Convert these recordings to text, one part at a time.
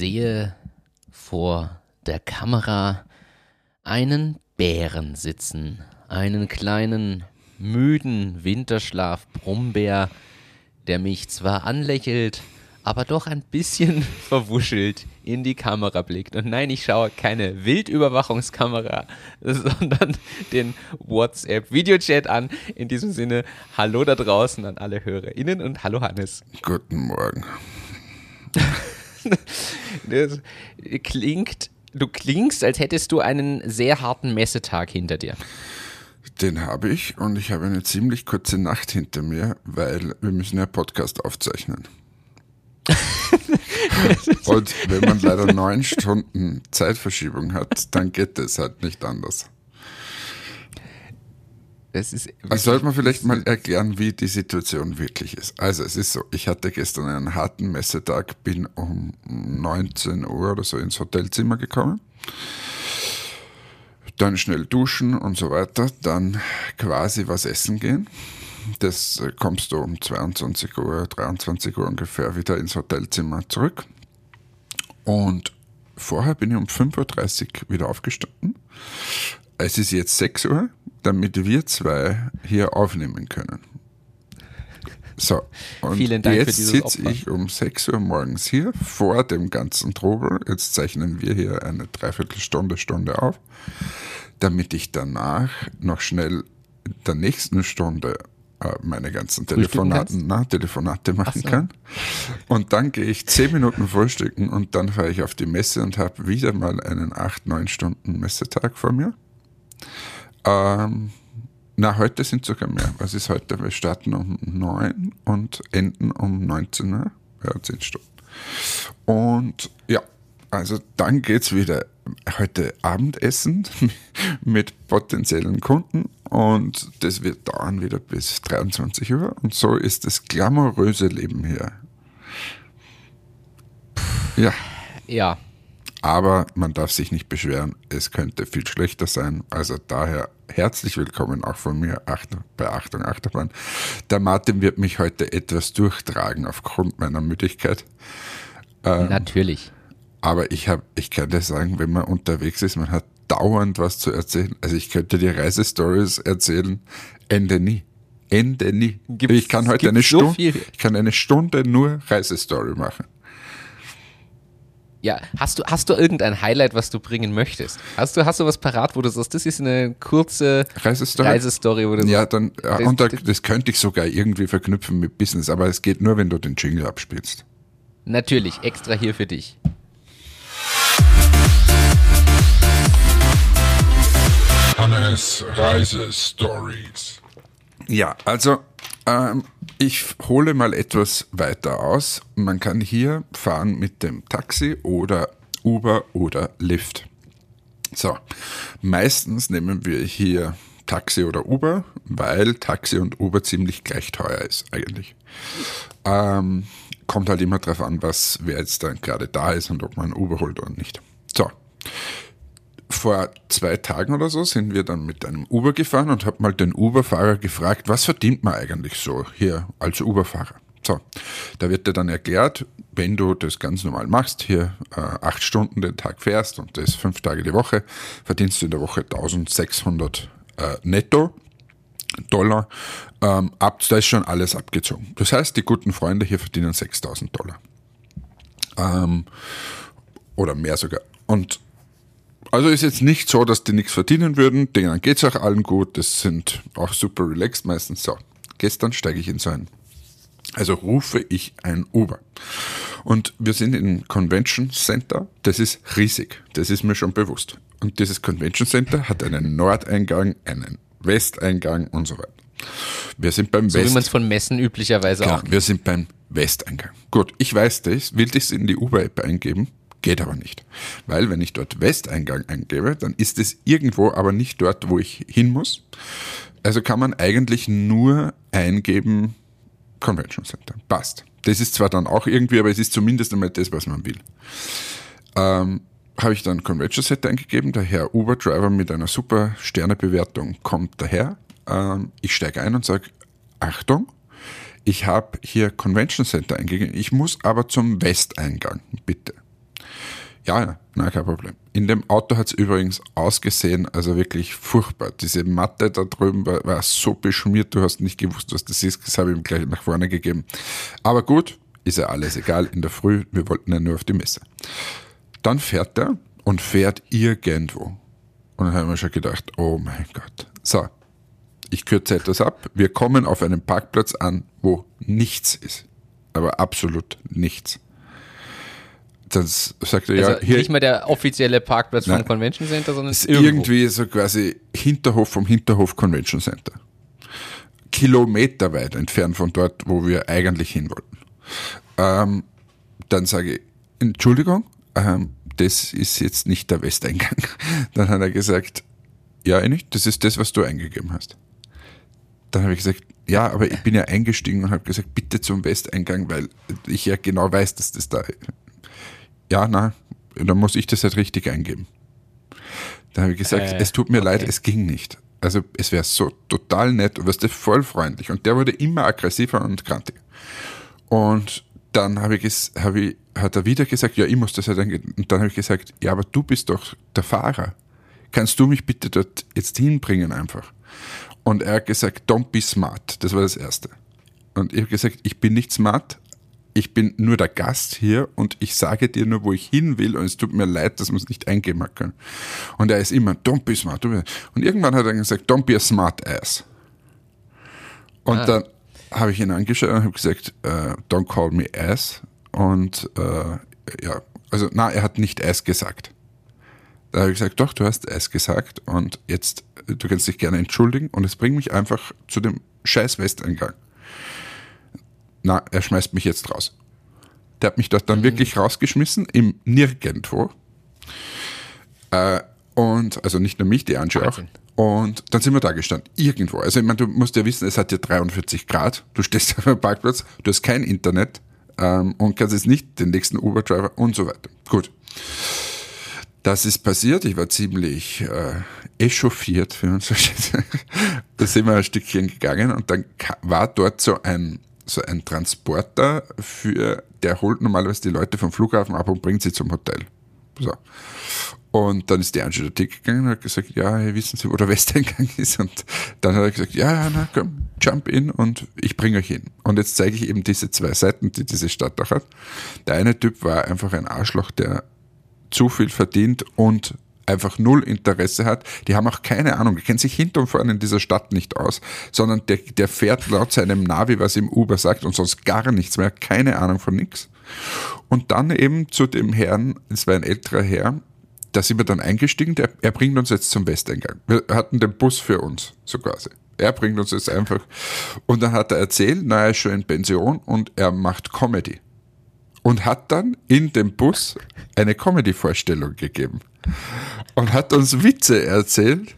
sehe vor der Kamera einen Bären sitzen, einen kleinen, müden Winterschlaf-Brummbär, der mich zwar anlächelt, aber doch ein bisschen verwuschelt in die Kamera blickt. Und nein, ich schaue keine Wildüberwachungskamera, sondern den WhatsApp-Videochat an. In diesem Sinne, hallo da draußen an alle HörerInnen und hallo Hannes. Guten Morgen. das klingt, du klingst, als hättest du einen sehr harten Messetag hinter dir. Den habe ich und ich habe eine ziemlich kurze Nacht hinter mir, weil wir müssen ja Podcast aufzeichnen. und wenn man leider neun Stunden Zeitverschiebung hat, dann geht es halt nicht anders. Es ist also sollte man vielleicht mal erklären, wie die Situation wirklich ist. Also es ist so, ich hatte gestern einen harten Messetag, bin um 19 Uhr oder so ins Hotelzimmer gekommen. Dann schnell duschen und so weiter, dann quasi was essen gehen. Das äh, kommst du um 22 Uhr, 23 Uhr ungefähr wieder ins Hotelzimmer zurück. Und vorher bin ich um 5.30 Uhr wieder aufgestanden. Es ist jetzt 6 Uhr damit wir zwei hier aufnehmen können. So, und Vielen Dank jetzt sitze ich um 6 Uhr morgens hier vor dem ganzen Trubel. Jetzt zeichnen wir hier eine Dreiviertelstunde, Stunde auf, damit ich danach noch schnell der nächsten Stunde äh, meine ganzen Telefonaten, na, Telefonate machen so. kann. Und dann gehe ich 10 Minuten frühstücken und dann fahre ich auf die Messe und habe wieder mal einen 8-9 Stunden Messetag vor mir. Ähm, na, heute sind sogar mehr. Was ist heute? Wir starten um 9 und enden um 19 Uhr. Ja, 10 Stunden. Und ja, also dann geht es wieder heute Abendessen mit potenziellen Kunden und das wird dauern wieder bis 23 Uhr und so ist das glamouröse Leben hier. Ja. Ja, aber man darf sich nicht beschweren, es könnte viel schlechter sein. Also daher herzlich willkommen auch von mir bei Achtung Achterbahn. Der Martin wird mich heute etwas durchtragen aufgrund meiner Müdigkeit. Ähm, Natürlich. Aber ich habe, ich kann dir sagen, wenn man unterwegs ist, man hat dauernd was zu erzählen. Also ich könnte dir Reisestories erzählen, Ende nie. Ende nie. Gibt's, ich kann heute eine Stunde, so ich kann eine Stunde nur Reisestory machen. Ja, hast du, hast du irgendein Highlight, was du bringen möchtest? Hast du, hast du was parat, wo du sagst, das ist eine kurze Reisestory, Reisestory wo du Ja, dann, ja, das, und da, das könnte ich sogar irgendwie verknüpfen mit Business, aber es geht nur, wenn du den Jingle abspielst. Natürlich, extra hier für dich. Hannes Reisestories. Ja, also ähm, ich hole mal etwas weiter aus. Man kann hier fahren mit dem Taxi oder Uber oder Lyft. So, meistens nehmen wir hier Taxi oder Uber, weil Taxi und Uber ziemlich gleich teuer ist eigentlich. Ähm, kommt halt immer darauf an, was wer jetzt dann gerade da ist und ob man Uber holt oder nicht. Vor zwei Tagen oder so sind wir dann mit einem Uber gefahren und habe mal den Uber-Fahrer gefragt, was verdient man eigentlich so hier als Uber-Fahrer? So, da wird dir dann erklärt, wenn du das ganz normal machst, hier äh, acht Stunden den Tag fährst und das fünf Tage die Woche, verdienst du in der Woche 1600 äh, netto. Dollar, ähm, ab, da ist schon alles abgezogen. Das heißt, die guten Freunde hier verdienen 6000 Dollar. Ähm, oder mehr sogar. Und also ist jetzt nicht so, dass die nichts verdienen würden. Denen geht es auch allen gut. Das sind auch super relaxed meistens. So, gestern steige ich in so ein. Also rufe ich ein Uber. Und wir sind im Convention Center. Das ist riesig. Das ist mir schon bewusst. Und dieses Convention Center hat einen Nordeingang, einen Westeingang und so weiter. Wir sind beim so West. wie man es von Messen üblicherweise Klar, auch. Wir sind beim Westeingang. Gut, ich weiß das, will das in die Uber-App eingeben Geht aber nicht. Weil wenn ich dort Westeingang eingebe, dann ist es irgendwo aber nicht dort, wo ich hin muss. Also kann man eigentlich nur eingeben Convention Center. Passt. Das ist zwar dann auch irgendwie, aber es ist zumindest einmal das, was man will. Ähm, habe ich dann Convention Center eingegeben. Der Herr Uber-Driver mit einer super Sternebewertung kommt daher. Ähm, ich steige ein und sage, Achtung, ich habe hier Convention Center eingegeben. Ich muss aber zum Westeingang, bitte. Ja, ja, nein, kein Problem. In dem Auto hat es übrigens ausgesehen, also wirklich furchtbar. Diese Matte da drüben war, war, so beschmiert, du hast nicht gewusst, was das ist. Das habe ich ihm gleich nach vorne gegeben. Aber gut, ist ja alles egal. In der Früh, wir wollten ja nur auf die Messe. Dann fährt er und fährt irgendwo. Und dann haben wir schon gedacht, oh mein Gott. So, ich kürze etwas ab. Wir kommen auf einen Parkplatz an, wo nichts ist. Aber absolut nichts. Dann sagt er, also ja, hier. Nicht mal der offizielle Parkplatz nein, vom Convention Center, sondern ist irgendwie so quasi Hinterhof vom Hinterhof Convention Center. Kilometerweit entfernt von dort, wo wir eigentlich hin wollten. Ähm, dann sage ich, Entschuldigung, ähm, das ist jetzt nicht der Westeingang. Dann hat er gesagt, ja, nicht, das ist das, was du eingegeben hast. Dann habe ich gesagt, ja, aber ich bin ja eingestiegen und habe gesagt, bitte zum Westeingang, weil ich ja genau weiß, dass das da. Ja, na, dann muss ich das halt richtig eingeben. Dann habe ich gesagt, äh, es tut mir okay. leid, es ging nicht. Also es wäre so total nett du, voll freundlich. Und der wurde immer aggressiver und krantig. Und dann habe ich, hab ich, hat er wieder gesagt, ja, ich muss das halt eingeben. Und dann habe ich gesagt, ja, aber du bist doch der Fahrer. Kannst du mich bitte dort jetzt hinbringen einfach? Und er hat gesagt, don't be smart. Das war das Erste. Und ich habe gesagt, ich bin nicht smart, ich bin nur der Gast hier und ich sage dir nur, wo ich hin will und es tut mir leid, dass man es nicht eingeben kann. Und er ist immer, don't be smart. Und irgendwann hat er gesagt, don't be a smart ass. Und ah. dann habe ich ihn angeschaut und habe gesagt, uh, don't call me ass. Und uh, ja, also na, er hat nicht ass gesagt. Da habe ich gesagt, doch, du hast ass gesagt und jetzt, du kannst dich gerne entschuldigen und es bringt mich einfach zu dem scheiß Westeingang. Na, er schmeißt mich jetzt raus. Der hat mich dort dann mhm. wirklich rausgeschmissen, im Nirgendwo. Äh, und, also nicht nur mich, die Angie auch. Und dann sind wir da gestanden, irgendwo. Also ich meine, du musst ja wissen, es hat ja 43 Grad, du stehst auf einem Parkplatz, du hast kein Internet ähm, und kannst jetzt nicht den nächsten Uber-Driver und so weiter. Gut. Das ist passiert, ich war ziemlich äh, echauffiert, wie man so steht. da sind wir ein Stückchen gegangen und dann war dort so ein so ein Transporter für, der holt normalerweise die Leute vom Flughafen ab und bringt sie zum Hotel. So. Und dann ist die Angie da gegangen und hat gesagt, ja, wissen Sie, wo der Westeingang ist? Und dann hat er gesagt, ja, ja, na komm, jump in und ich bringe euch hin. Und jetzt zeige ich eben diese zwei Seiten, die diese Stadt auch hat. Der eine Typ war einfach ein Arschloch, der zu viel verdient und einfach null Interesse hat. Die haben auch keine Ahnung, die kennen sich hinter und vorne in dieser Stadt nicht aus, sondern der, der fährt laut seinem Navi, was ihm Uber sagt und sonst gar nichts mehr, keine Ahnung von nichts. Und dann eben zu dem Herrn, es war ein älterer Herr, da sind wir dann eingestiegen, der, er bringt uns jetzt zum Westeingang. Wir hatten den Bus für uns, so quasi. Er bringt uns jetzt einfach. Und dann hat er erzählt, na, er ist schon in Pension und er macht Comedy. Und hat dann in dem Bus eine Comedy-Vorstellung gegeben und hat uns Witze erzählt.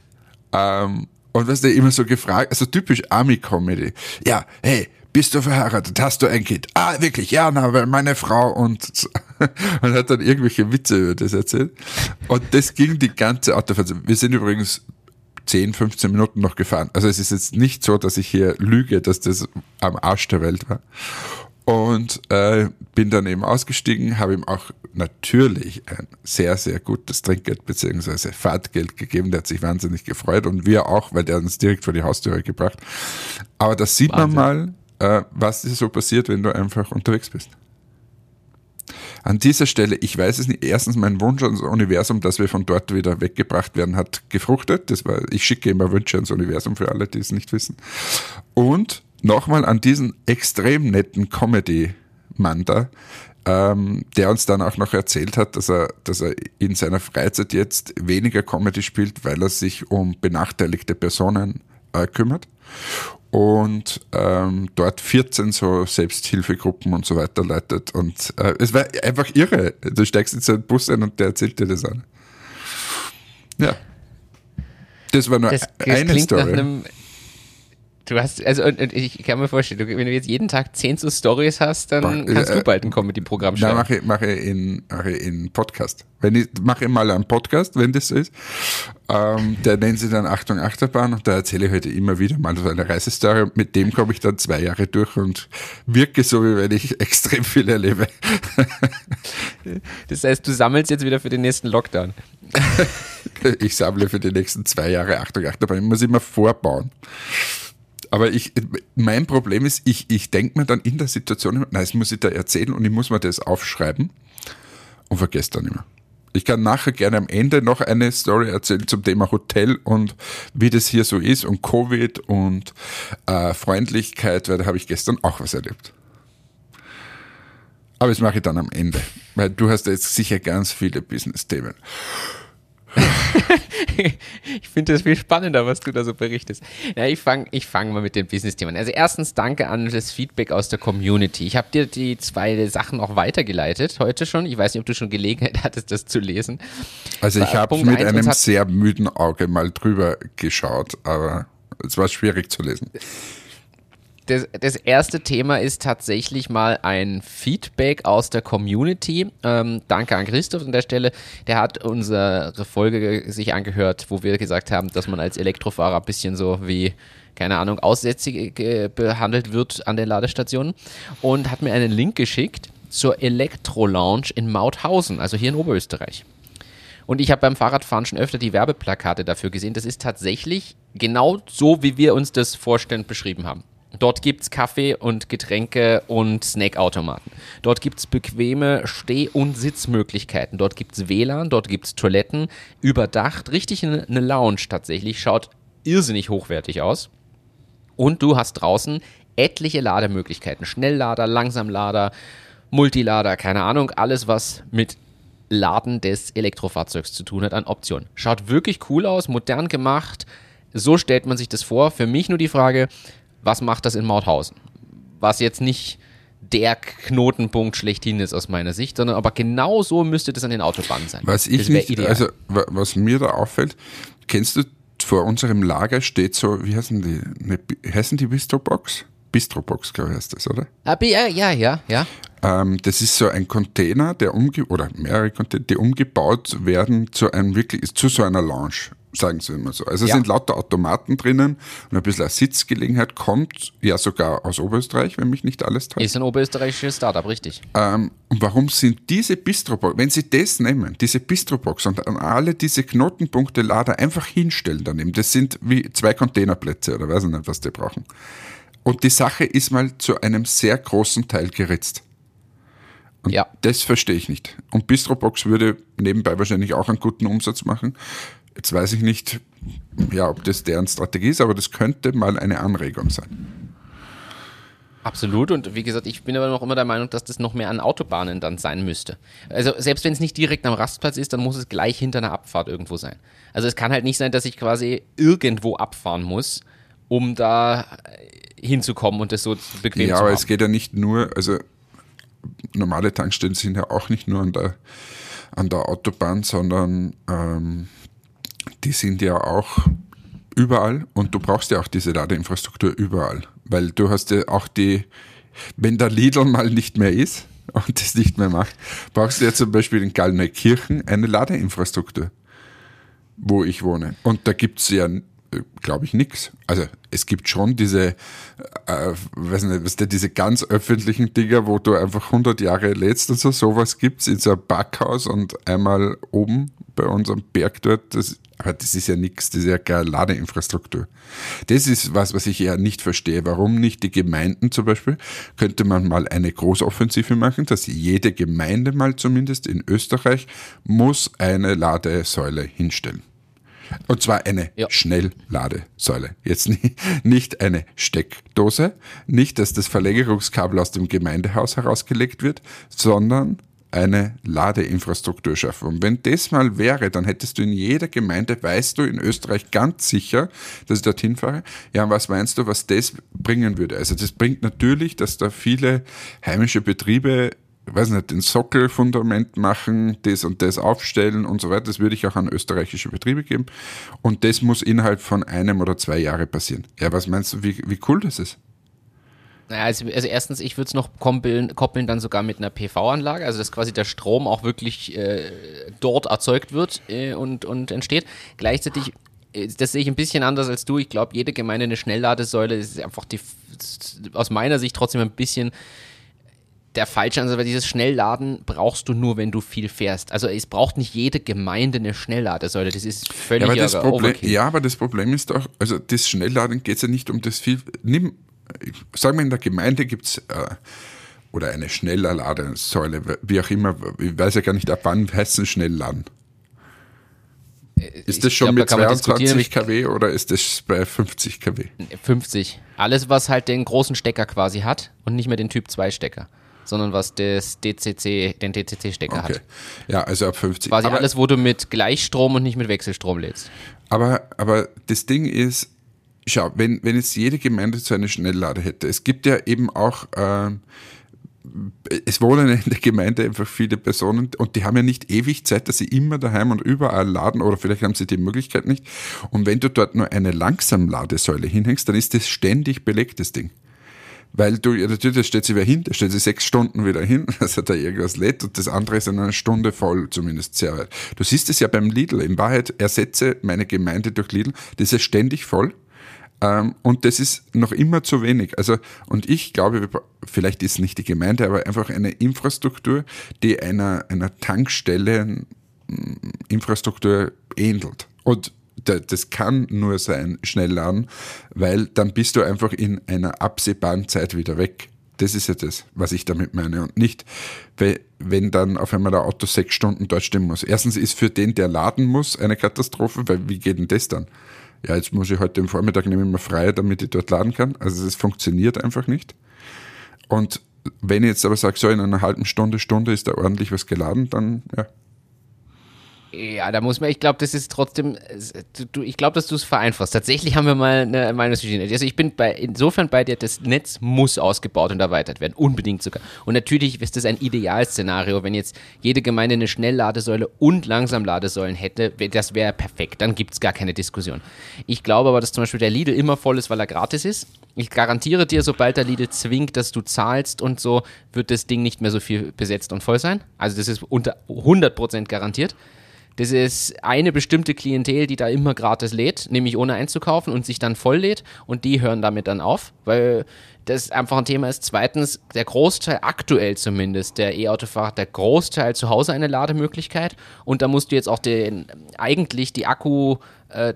Ähm, und was der immer so gefragt, also typisch Army-Comedy. Ja, hey, bist du verheiratet? Hast du ein Kind? Ah, wirklich? Ja, na, weil meine Frau und, und hat dann irgendwelche Witze über das erzählt. Und das ging die ganze Autofahrt. Wir sind übrigens 10, 15 Minuten noch gefahren. Also es ist jetzt nicht so, dass ich hier lüge, dass das am Arsch der Welt war. Und äh, bin dann eben ausgestiegen, habe ihm auch natürlich ein sehr, sehr gutes Trinkgeld bzw. Fahrtgeld gegeben. Der hat sich wahnsinnig gefreut und wir auch, weil der uns direkt vor die Haustüre gebracht. Aber da sieht Wahnsinn. man mal, äh, was ist so passiert, wenn du einfach unterwegs bist. An dieser Stelle, ich weiß es nicht, erstens mein Wunsch ans Universum, dass wir von dort wieder weggebracht werden, hat gefruchtet. Das war, ich schicke immer Wünsche ans Universum für alle, die es nicht wissen. Und nochmal an diesen extrem netten Comedy-Mann da, ähm, der uns dann auch noch erzählt hat, dass er, dass er in seiner Freizeit jetzt weniger Comedy spielt, weil er sich um benachteiligte Personen äh, kümmert und ähm, dort 14 so Selbsthilfegruppen und so weiter leitet. Und äh, es war einfach irre. Du steigst in so einen Bus ein und der erzählt dir das an. Ja. Das war nur das, das eine Story. Nach einem Du hast, also und, und ich kann mir vorstellen, du, wenn du jetzt jeden Tag zehn so Stories hast, dann kannst äh, du bald ein Comedy-Programm schreiben. Da mache ich, mache ich in, mache ich in Podcast. Wenn ich mache ich mal einen Podcast, wenn das so ist. Ähm, der nennt sich dann Achtung Achterbahn und da erzähle ich heute immer wieder mal so eine Reisestory. Mit dem komme ich dann zwei Jahre durch und wirke so, wie wenn ich extrem viel erlebe. das heißt, du sammelst jetzt wieder für den nächsten Lockdown. ich sammle für die nächsten zwei Jahre Achtung Achterbahn. Ich muss immer vorbauen. Aber ich, mein Problem ist, ich, ich denke mir dann in der Situation, nein, das muss ich da erzählen und ich muss mir das aufschreiben und vergesse dann immer. Ich kann nachher gerne am Ende noch eine Story erzählen zum Thema Hotel und wie das hier so ist und Covid und äh, Freundlichkeit, weil da habe ich gestern auch was erlebt. Aber das mache ich dann am Ende, weil du hast jetzt sicher ganz viele Business-Themen. ich finde das viel spannender, was du da so berichtest. Ja, ich fange ich fang mal mit den Business-Themen. Also erstens danke an das Feedback aus der Community. Ich habe dir die zwei Sachen auch weitergeleitet heute schon. Ich weiß nicht, ob du schon Gelegenheit hattest, das zu lesen. Also ich habe mit einem sehr müden Auge mal drüber geschaut, aber es war schwierig zu lesen das, das, erste Thema ist tatsächlich mal ein Feedback aus der Community. Ähm, danke an Christoph an der Stelle. Der hat unsere Folge sich angehört, wo wir gesagt haben, dass man als Elektrofahrer ein bisschen so wie, keine Ahnung, aussätzig behandelt wird an den Ladestationen und hat mir einen Link geschickt zur Elektro-Lounge in Mauthausen, also hier in Oberösterreich. Und ich habe beim Fahrradfahren schon öfter die Werbeplakate dafür gesehen. Das ist tatsächlich genau so, wie wir uns das vorstellen beschrieben haben. Dort gibt es Kaffee und Getränke und Snackautomaten. Dort gibt es bequeme Steh- und Sitzmöglichkeiten. Dort gibt es WLAN, dort gibt es Toiletten, überdacht, richtig eine, eine Lounge tatsächlich. Schaut irrsinnig hochwertig aus. Und du hast draußen etliche Lademöglichkeiten. Schnelllader, Langsamlader, Multilader, keine Ahnung, alles was mit Laden des Elektrofahrzeugs zu tun hat an Optionen. Schaut wirklich cool aus, modern gemacht. So stellt man sich das vor. Für mich nur die Frage, was macht das in Mauthausen? Was jetzt nicht der Knotenpunkt schlechthin ist aus meiner Sicht, sondern aber genau so müsste das an den Autobahnen sein. Was ich nicht, ideal. also was mir da auffällt, kennst du vor unserem Lager steht so, wie heißen die, eine, heißen die Bistrobox? Bistrobox, glaube ich, heißt das, oder? Ah, ja, ja, ja, ja. Ähm, das ist so ein Container, der umge oder mehrere Container, die umgebaut werden zu einem wirklich, zu so einer Lounge sagen Sie immer so. Also es ja. sind lauter Automaten drinnen und ein bisschen eine Sitzgelegenheit kommt ja sogar aus Oberösterreich, wenn mich nicht alles täuscht. Ist ein oberösterreichisches Startup, richtig. Ähm, und warum sind diese Bistrobox, wenn Sie das nehmen, diese Bistrobox und an alle diese Knotenpunkte Lader einfach hinstellen daneben, das sind wie zwei Containerplätze oder weiß ich nicht, was die brauchen. Und die Sache ist mal zu einem sehr großen Teil geritzt. Und ja. das verstehe ich nicht. Und Bistrobox würde nebenbei wahrscheinlich auch einen guten Umsatz machen. Jetzt weiß ich nicht, ja, ob das deren Strategie ist, aber das könnte mal eine Anregung sein. Absolut. Und wie gesagt, ich bin aber noch immer der Meinung, dass das noch mehr an Autobahnen dann sein müsste. Also selbst wenn es nicht direkt am Rastplatz ist, dann muss es gleich hinter einer Abfahrt irgendwo sein. Also es kann halt nicht sein, dass ich quasi irgendwo abfahren muss, um da hinzukommen und das so bequem ja, zu haben. Ja, aber es geht ja nicht nur, also normale Tankstellen sind ja auch nicht nur an der, an der Autobahn, sondern ähm, die sind ja auch überall und du brauchst ja auch diese Ladeinfrastruktur überall, weil du hast ja auch die, wenn der Lidl mal nicht mehr ist und das nicht mehr macht, brauchst du ja zum Beispiel in Gallneukirchen eine Ladeinfrastruktur, wo ich wohne. Und da gibt's ja, glaube ich, nichts. Also es gibt schon diese, äh, weiß nicht, was der, diese ganz öffentlichen Dinger, wo du einfach 100 Jahre lädst und so, sowas gibt's in so einem Backhaus und einmal oben bei unserem Berg dort, das aber das ist ja nichts, das ist ja keine Ladeinfrastruktur. Das ist was, was ich ja nicht verstehe. Warum nicht die Gemeinden zum Beispiel? Könnte man mal eine Großoffensive machen, dass jede Gemeinde mal zumindest in Österreich muss eine Ladesäule hinstellen. Und zwar eine ja. Schnellladesäule. Jetzt nicht eine Steckdose, nicht, dass das Verlängerungskabel aus dem Gemeindehaus herausgelegt wird, sondern eine Ladeinfrastruktur schaffen. Und wenn das mal wäre, dann hättest du in jeder Gemeinde, weißt du in Österreich ganz sicher, dass ich dorthin fahre. Ja, und was meinst du, was das bringen würde? Also das bringt natürlich, dass da viele heimische Betriebe weiß nicht, den Sockelfundament machen, das und das aufstellen und so weiter. Das würde ich auch an österreichische Betriebe geben. Und das muss innerhalb von einem oder zwei Jahren passieren. Ja, was meinst du, wie, wie cool das ist? Naja, also, also erstens, ich würde es noch koppeln, koppeln dann sogar mit einer PV-Anlage, also dass quasi der Strom auch wirklich äh, dort erzeugt wird äh, und, und entsteht. Gleichzeitig, äh, das sehe ich ein bisschen anders als du. Ich glaube, jede Gemeinde eine Schnellladesäule ist einfach die, aus meiner Sicht trotzdem ein bisschen der falsche Ansatz, weil dieses Schnellladen brauchst du nur, wenn du viel fährst. Also es braucht nicht jede Gemeinde eine Schnellladesäule. Das ist völlig ja, aber das Problem, Ja, aber das Problem ist auch, also das Schnellladen geht ja nicht um das viel. Nimm, sagen wir in der Gemeinde gibt es äh, oder eine Schnellladesäule, wie auch immer, ich weiß ja gar nicht, ab wann heißt es Schnellladen. Äh, ist das schon glaub, mit da 22 kW oder ist das bei 50 kW? 50. Alles, was halt den großen Stecker quasi hat und nicht mehr den Typ 2 Stecker sondern was das DCC, den DCC-Stecker okay. hat. Ja, also ab 50. Quasi aber, alles, wo du mit Gleichstrom und nicht mit Wechselstrom lädst. Aber, aber das Ding ist, schau, wenn, wenn jetzt jede Gemeinde so eine Schnelllade hätte, es gibt ja eben auch, äh, es wohnen in der Gemeinde einfach viele Personen und die haben ja nicht ewig Zeit, dass sie immer daheim und überall laden oder vielleicht haben sie die Möglichkeit nicht. Und wenn du dort nur eine Langsamladesäule hinhängst, dann ist das ständig belegt, das Ding. Weil du, ja, natürlich, da steht sie wieder hin, da steht sie sechs Stunden wieder hin, hat da irgendwas lädt und das andere ist in einer Stunde voll, zumindest sehr weit. Du siehst es ja beim Lidl. In Wahrheit ersetze meine Gemeinde durch Lidl, das ist ständig voll. Ähm, und das ist noch immer zu wenig. Also, und ich glaube, vielleicht ist nicht die Gemeinde, aber einfach eine Infrastruktur, die einer, einer Tankstelle Infrastruktur ähnelt. Und das kann nur sein, schnell laden, weil dann bist du einfach in einer absehbaren Zeit wieder weg. Das ist ja das, was ich damit meine. Und nicht, wenn dann auf einmal der Auto sechs Stunden dort stehen muss. Erstens ist für den, der laden muss, eine Katastrophe, weil wie geht denn das dann? Ja, jetzt muss ich heute im Vormittag nehmen wir frei, damit ich dort laden kann. Also es funktioniert einfach nicht. Und wenn ich jetzt aber sage, so in einer halben Stunde, Stunde ist da ordentlich was geladen, dann ja, ja, da muss man, ich glaube, das ist trotzdem, du, ich glaube, dass du es vereinfachst. Tatsächlich haben wir mal eine Meinungsverschiedenheit. Also ich bin bei, insofern bei dir, das Netz muss ausgebaut und erweitert werden, unbedingt sogar. Und natürlich ist das ein Idealszenario, wenn jetzt jede Gemeinde eine Schnellladesäule und Langsamladesäulen hätte, das wäre perfekt, dann gibt es gar keine Diskussion. Ich glaube aber, dass zum Beispiel der Lidl immer voll ist, weil er gratis ist. Ich garantiere dir, sobald der Lidl zwingt, dass du zahlst und so, wird das Ding nicht mehr so viel besetzt und voll sein. Also das ist unter 100% garantiert. Das ist eine bestimmte Klientel, die da immer gratis lädt, nämlich ohne einzukaufen und sich dann voll lädt und die hören damit dann auf, weil das einfach ein Thema ist. Zweitens, der Großteil, aktuell zumindest, der E-Autofahrer, der Großteil zu Hause eine Lademöglichkeit und da musst du jetzt auch den, eigentlich die Akku-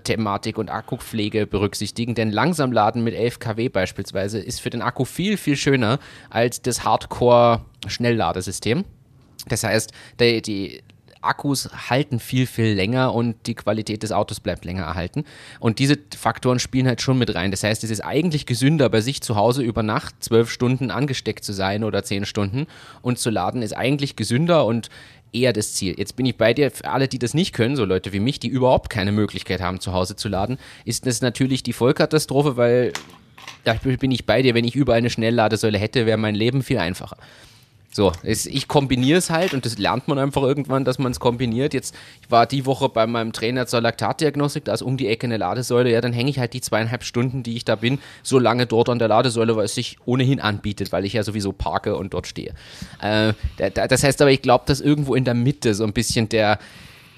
Thematik und Akkupflege berücksichtigen, denn langsam laden mit 11 kW beispielsweise ist für den Akku viel, viel schöner als das Hardcore-Schnellladesystem. Das heißt, die, die Akkus halten viel, viel länger und die Qualität des Autos bleibt länger erhalten. Und diese Faktoren spielen halt schon mit rein. Das heißt, es ist eigentlich gesünder, bei sich zu Hause über Nacht zwölf Stunden angesteckt zu sein oder zehn Stunden und zu laden, ist eigentlich gesünder und eher das Ziel. Jetzt bin ich bei dir, für alle, die das nicht können, so Leute wie mich, die überhaupt keine Möglichkeit haben, zu Hause zu laden, ist das natürlich die Vollkatastrophe, weil da bin ich bei dir, wenn ich überall eine Schnellladesäule hätte, wäre mein Leben viel einfacher. So, ich kombiniere es halt und das lernt man einfach irgendwann, dass man es kombiniert. Jetzt, ich war die Woche bei meinem Trainer zur Laktatdiagnostik, da ist um die Ecke eine Ladesäule, ja, dann hänge ich halt die zweieinhalb Stunden, die ich da bin, so lange dort an der Ladesäule, weil es sich ohnehin anbietet, weil ich ja sowieso parke und dort stehe. Äh, das heißt aber, ich glaube, dass irgendwo in der Mitte so ein bisschen der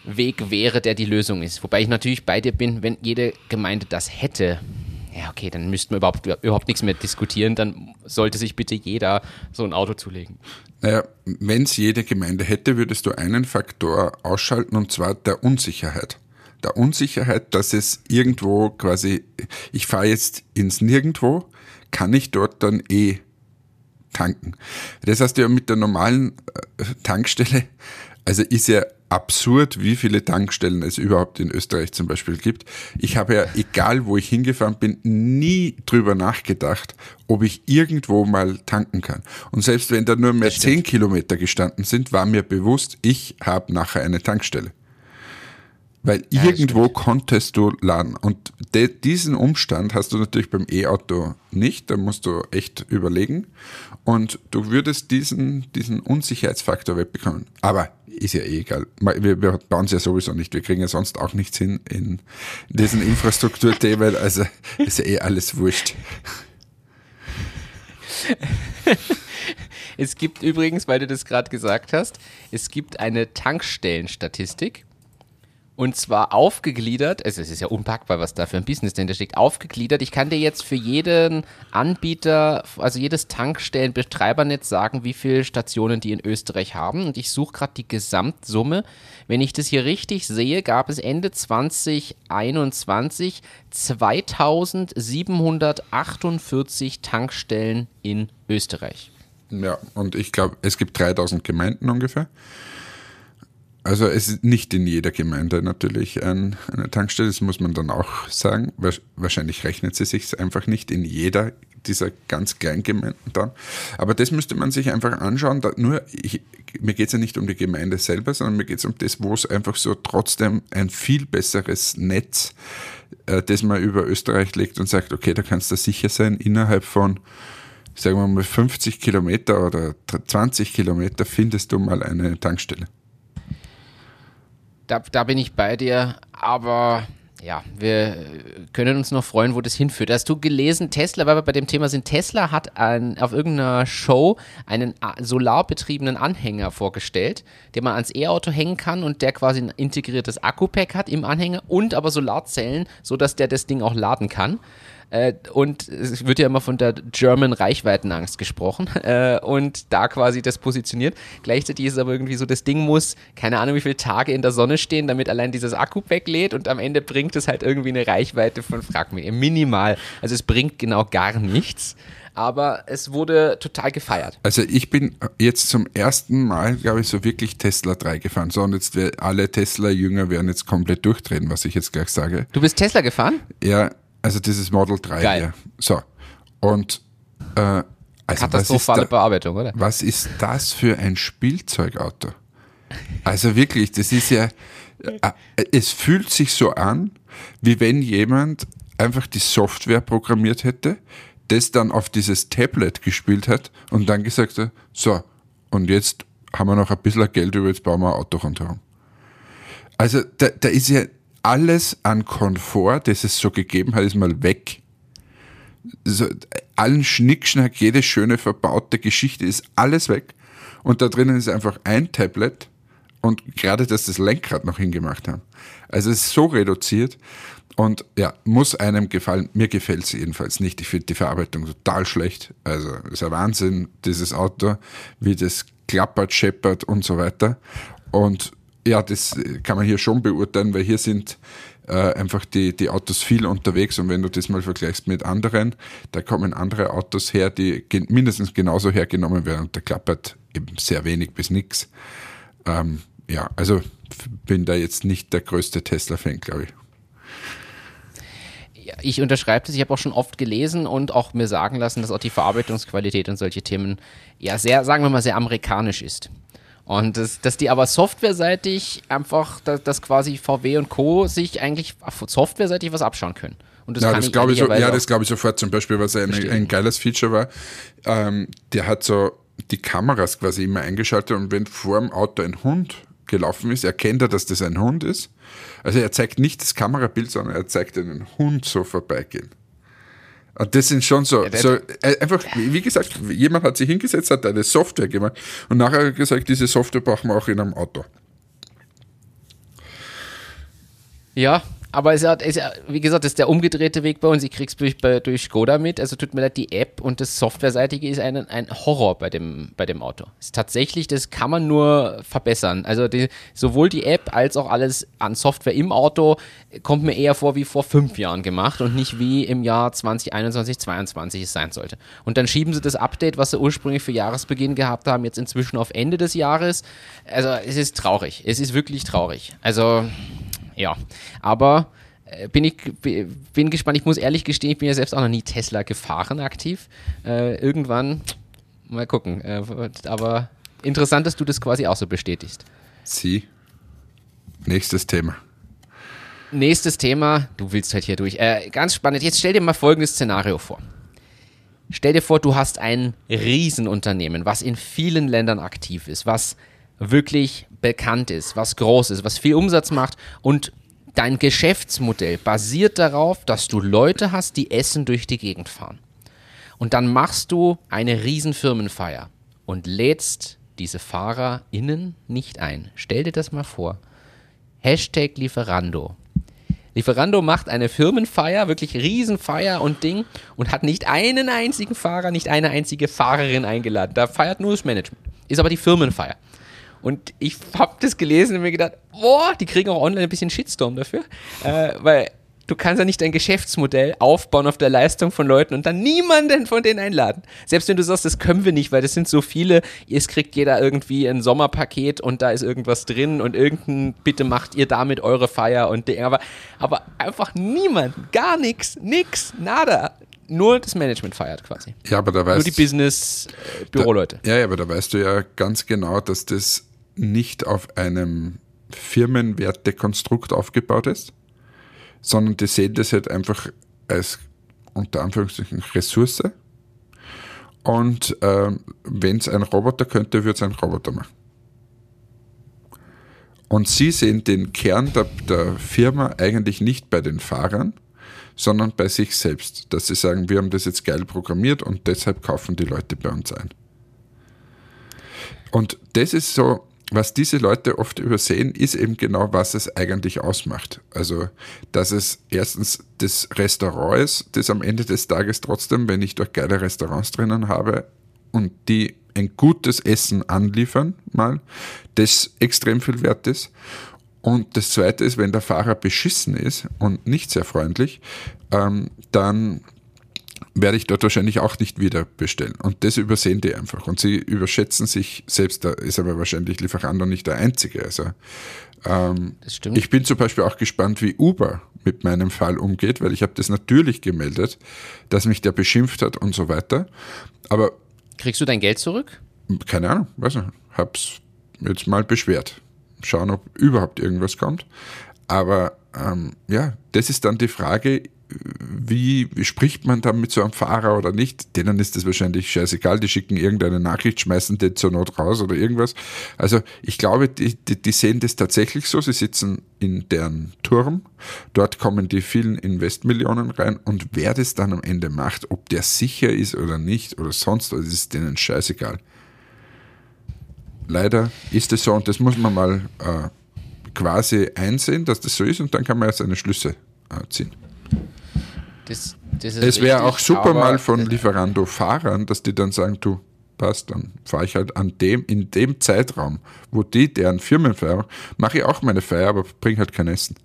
Weg wäre, der die Lösung ist. Wobei ich natürlich bei dir bin, wenn jede Gemeinde das hätte, ja, okay, dann müssten wir überhaupt, überhaupt nichts mehr diskutieren. Dann sollte sich bitte jeder so ein Auto zulegen. Naja, wenn es jede Gemeinde hätte, würdest du einen Faktor ausschalten und zwar der Unsicherheit. Der Unsicherheit, dass es irgendwo quasi, ich fahre jetzt ins Nirgendwo, kann ich dort dann eh tanken. Das heißt ja mit der normalen äh, Tankstelle, also ist ja absurd, wie viele Tankstellen es überhaupt in Österreich zum Beispiel gibt. Ich habe ja, egal wo ich hingefahren bin, nie drüber nachgedacht, ob ich irgendwo mal tanken kann. Und selbst wenn da nur mehr zehn Kilometer gestanden sind, war mir bewusst, ich habe nachher eine Tankstelle. Weil ja, irgendwo konntest du laden. Und de, diesen Umstand hast du natürlich beim E-Auto nicht. Da musst du echt überlegen. Und du würdest diesen, diesen Unsicherheitsfaktor wegbekommen. Aber ist ja eh egal. Wir, wir bauen es ja sowieso nicht. Wir kriegen ja sonst auch nichts hin in diesen Infrastrukturthemen. Also ist ja eh alles wurscht. es gibt übrigens, weil du das gerade gesagt hast, es gibt eine Tankstellenstatistik und zwar aufgegliedert, also es ist ja unpackbar, was da für ein Business dahinter steckt, aufgegliedert. Ich kann dir jetzt für jeden Anbieter, also jedes Tankstellenbetreibernetz sagen, wie viele Stationen die in Österreich haben. Und ich suche gerade die Gesamtsumme. Wenn ich das hier richtig sehe, gab es Ende 2021 2748 Tankstellen in Österreich. Ja, und ich glaube, es gibt 3000 Gemeinden ungefähr. Also es ist nicht in jeder Gemeinde natürlich ein, eine Tankstelle, das muss man dann auch sagen. Wahrscheinlich rechnet sie sich einfach nicht in jeder dieser ganz kleinen Gemeinden dann. Aber das müsste man sich einfach anschauen. nur ich, mir geht es ja nicht um die Gemeinde selber, sondern mir geht es um das, wo es einfach so trotzdem ein viel besseres Netz, äh, das man über Österreich legt und sagt, okay, da kannst du sicher sein, innerhalb von sagen wir mal 50 Kilometer oder 20 Kilometer findest du mal eine Tankstelle da, da bin ich bei dir, aber ja, wir können uns noch freuen, wo das hinführt. Hast du gelesen, Tesla, weil wir bei dem Thema sind, Tesla hat ein, auf irgendeiner Show einen solarbetriebenen Anhänger vorgestellt, den man ans E-Auto hängen kann und der quasi ein integriertes Akku-Pack hat im Anhänger und aber Solarzellen, sodass der das Ding auch laden kann. Äh, und es wird ja immer von der German Reichweitenangst gesprochen äh, und da quasi das positioniert. Gleichzeitig ist es aber irgendwie so, das Ding muss, keine Ahnung, wie viele Tage in der Sonne stehen, damit allein dieses Akku weglädt und am Ende bringt es halt irgendwie eine Reichweite von, frag mich, minimal. Also es bringt genau gar nichts aber es wurde total gefeiert. Also ich bin jetzt zum ersten Mal, glaube ich, so wirklich Tesla 3 gefahren. So, und jetzt alle Tesla-Jünger werden jetzt komplett durchdrehen, was ich jetzt gleich sage. Du bist Tesla gefahren? Ja, also dieses Model 3 Geil. hier. So. Und äh, also Katastrophale da, Bearbeitung, oder? Was ist das für ein Spielzeugauto? Also wirklich, das ist ja, äh, es fühlt sich so an, wie wenn jemand einfach die Software programmiert hätte, das dann auf dieses Tablet gespielt hat und dann gesagt hat, so, und jetzt haben wir noch ein bisschen Geld über, jetzt bauen wir ein Auto rundherum. Also da, da ist ja alles an Komfort, das es so gegeben hat, ist mal weg. So, allen Schnickschnack, jede schöne verbaute Geschichte ist alles weg. Und da drinnen ist einfach ein Tablet und gerade, dass das Lenkrad noch hingemacht haben. Also es ist so reduziert und ja, muss einem gefallen. Mir gefällt es jedenfalls nicht. Ich finde die Verarbeitung total schlecht. Also es ist ein Wahnsinn, dieses Auto, wie das klappert, scheppert und so weiter. Und ja, das kann man hier schon beurteilen, weil hier sind äh, einfach die, die Autos viel unterwegs und wenn du das mal vergleichst mit anderen, da kommen andere Autos her, die mindestens genauso hergenommen werden und da klappert eben sehr wenig bis nichts. Ähm, ja, also bin da jetzt nicht der größte Tesla-Fan, glaube ich ich unterschreibe das, ich habe auch schon oft gelesen und auch mir sagen lassen, dass auch die Verarbeitungsqualität und solche Themen ja sehr, sagen wir mal, sehr amerikanisch ist. Und das, dass die aber softwareseitig einfach, dass, dass quasi VW und Co. sich eigentlich softwareseitig was abschauen können. Und das ja, das glaube ich, so, ja, das glaube ich sofort. Zum Beispiel, was ein, ein geiles Feature war, ähm, der hat so die Kameras quasi immer eingeschaltet und wenn vor dem Auto ein Hund gelaufen ist, erkennt er, dass das ein Hund ist. Also er zeigt nicht das Kamerabild, sondern er zeigt einen Hund so vorbeigehen. Und das sind schon so, ja, so äh, einfach, wie gesagt, jemand hat sich hingesetzt, hat eine Software gemacht und nachher gesagt, diese Software brauchen wir auch in einem Auto. Ja, aber es ist, ja, wie gesagt, das ist der umgedrehte Weg bei uns. Ich krieg's durch, durch Skoda mit. Also tut mir leid, die App und das Softwareseitige ist ein, ein Horror bei dem, bei dem Auto. Ist tatsächlich, das kann man nur verbessern. Also die, sowohl die App als auch alles an Software im Auto kommt mir eher vor wie vor fünf Jahren gemacht und nicht wie im Jahr 2021, 2022 es sein sollte. Und dann schieben sie das Update, was sie ursprünglich für Jahresbeginn gehabt haben, jetzt inzwischen auf Ende des Jahres. Also es ist traurig. Es ist wirklich traurig. Also ja, aber äh, bin ich bin gespannt. Ich muss ehrlich gestehen, ich bin ja selbst auch noch nie Tesla gefahren aktiv. Äh, irgendwann mal gucken. Äh, aber interessant, dass du das quasi auch so bestätigst. Sie. Nächstes Thema. nächstes Thema. Du willst halt hier durch. Äh, ganz spannend. Jetzt stell dir mal folgendes Szenario vor. Stell dir vor, du hast ein Riesenunternehmen, was in vielen Ländern aktiv ist, was wirklich bekannt ist, was groß ist, was viel Umsatz macht und dein Geschäftsmodell basiert darauf, dass du Leute hast, die Essen durch die Gegend fahren. Und dann machst du eine Riesenfirmenfeier und lädst diese FahrerInnen nicht ein. Stell dir das mal vor. Hashtag Lieferando. Lieferando macht eine Firmenfeier, wirklich Riesenfeier und Ding und hat nicht einen einzigen Fahrer, nicht eine einzige Fahrerin eingeladen. Da feiert nur das Management. Ist aber die Firmenfeier. Und ich habe das gelesen und mir gedacht, boah, die kriegen auch online ein bisschen Shitstorm dafür, äh, weil du kannst ja nicht dein Geschäftsmodell aufbauen auf der Leistung von Leuten und dann niemanden von denen einladen. Selbst wenn du sagst, das können wir nicht, weil das sind so viele, es kriegt jeder irgendwie ein Sommerpaket und da ist irgendwas drin und irgendein, bitte macht ihr damit eure Feier und Ding. Aber, aber einfach niemand, gar nichts, nix, nada. Nur das Management feiert quasi. Ja, aber da weißt Nur die Business-Büroleute. Ja, ja, aber da weißt du ja ganz genau, dass das nicht auf einem Firmenwertekonstrukt aufgebaut ist, sondern die sehen das halt einfach als unter Anführungszeichen Ressource. Und äh, wenn es ein Roboter könnte, würde es ein Roboter machen. Und sie sehen den Kern der, der Firma eigentlich nicht bei den Fahrern, sondern bei sich selbst. Dass sie sagen, wir haben das jetzt geil programmiert und deshalb kaufen die Leute bei uns ein. Und das ist so was diese Leute oft übersehen, ist eben genau, was es eigentlich ausmacht. Also, dass es erstens das Restaurant ist, das am Ende des Tages trotzdem, wenn ich dort geile Restaurants drinnen habe und die ein gutes Essen anliefern, mal, das extrem viel wert ist. Und das zweite ist, wenn der Fahrer beschissen ist und nicht sehr freundlich, ähm, dann werde ich dort wahrscheinlich auch nicht wieder bestellen. Und das übersehen die einfach. Und sie überschätzen sich selbst. Da ist aber wahrscheinlich Lieferando nicht der Einzige. Also, ähm, das stimmt. Ich bin zum Beispiel auch gespannt, wie Uber mit meinem Fall umgeht, weil ich habe das natürlich gemeldet, dass mich der beschimpft hat und so weiter. Aber kriegst du dein Geld zurück? Keine Ahnung, weiß nicht. Hab's jetzt mal beschwert. Schauen, ob überhaupt irgendwas kommt. Aber ähm, ja, das ist dann die Frage, wie, spricht man dann mit so einem Fahrer oder nicht? Denen ist das wahrscheinlich scheißegal, die schicken irgendeine Nachricht, schmeißen den zur Not raus oder irgendwas. Also ich glaube, die, die, die sehen das tatsächlich so, sie sitzen in deren Turm, dort kommen die vielen Investmillionen rein und wer das dann am Ende macht, ob der sicher ist oder nicht oder sonst was, ist denen scheißegal. Leider ist es so und das muss man mal äh, quasi einsehen, dass das so ist und dann kann man ja seine Schlüsse äh, ziehen. Das, das es wäre auch super mal von Lieferando-Fahrern, dass die dann sagen, du, passt, dann fahre ich halt an dem, in dem Zeitraum, wo die deren Firmenfeier, mache ich auch meine Feier, aber bringe halt kein Essen.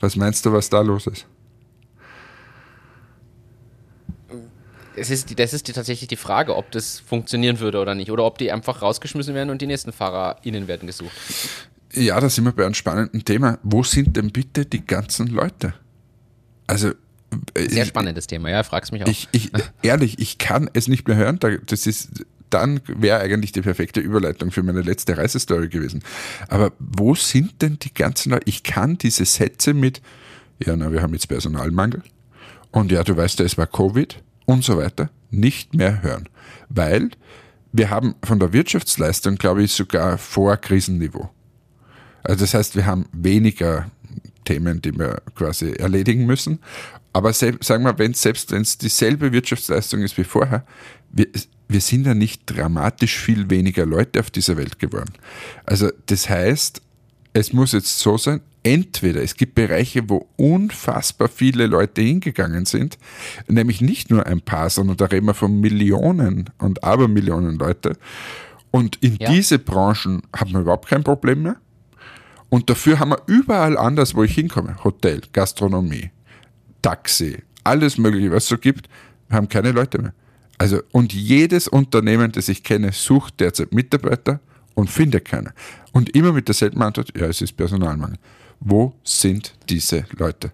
Was meinst du, was da los ist? Das ist, das ist die, tatsächlich die Frage, ob das funktionieren würde oder nicht. Oder ob die einfach rausgeschmissen werden und die nächsten FahrerInnen werden gesucht. Ja, da sind wir bei einem spannenden Thema. Wo sind denn bitte die ganzen Leute? Also sehr spannendes Thema, ja, fragst mich auch. Ich, ich, ehrlich, ich kann es nicht mehr hören. Das ist, dann wäre eigentlich die perfekte Überleitung für meine letzte Reisestory gewesen. Aber wo sind denn die ganzen Leute? Ich kann diese Sätze mit, ja, na, wir haben jetzt Personalmangel und ja, du weißt ja, es war Covid und so weiter, nicht mehr hören. Weil wir haben von der Wirtschaftsleistung, glaube ich, sogar vor Krisenniveau. Also das heißt, wir haben weniger Themen, die wir quasi erledigen müssen. Aber sagen wir, wenn selbst wenn es dieselbe Wirtschaftsleistung ist wie vorher, wir, wir sind ja nicht dramatisch viel weniger Leute auf dieser Welt geworden. Also das heißt, es muss jetzt so sein, entweder es gibt Bereiche, wo unfassbar viele Leute hingegangen sind, nämlich nicht nur ein paar, sondern da reden wir von Millionen und Abermillionen Leute. Und in ja. diese Branchen haben wir überhaupt kein Problem mehr. Und dafür haben wir überall anders, wo ich hinkomme, Hotel, Gastronomie, Taxi, alles Mögliche, was es so gibt, haben keine Leute mehr. Also, und jedes Unternehmen, das ich kenne, sucht derzeit Mitarbeiter und findet keine. Und immer mit derselben Antwort, ja, es ist Personalmangel. Wo sind diese Leute?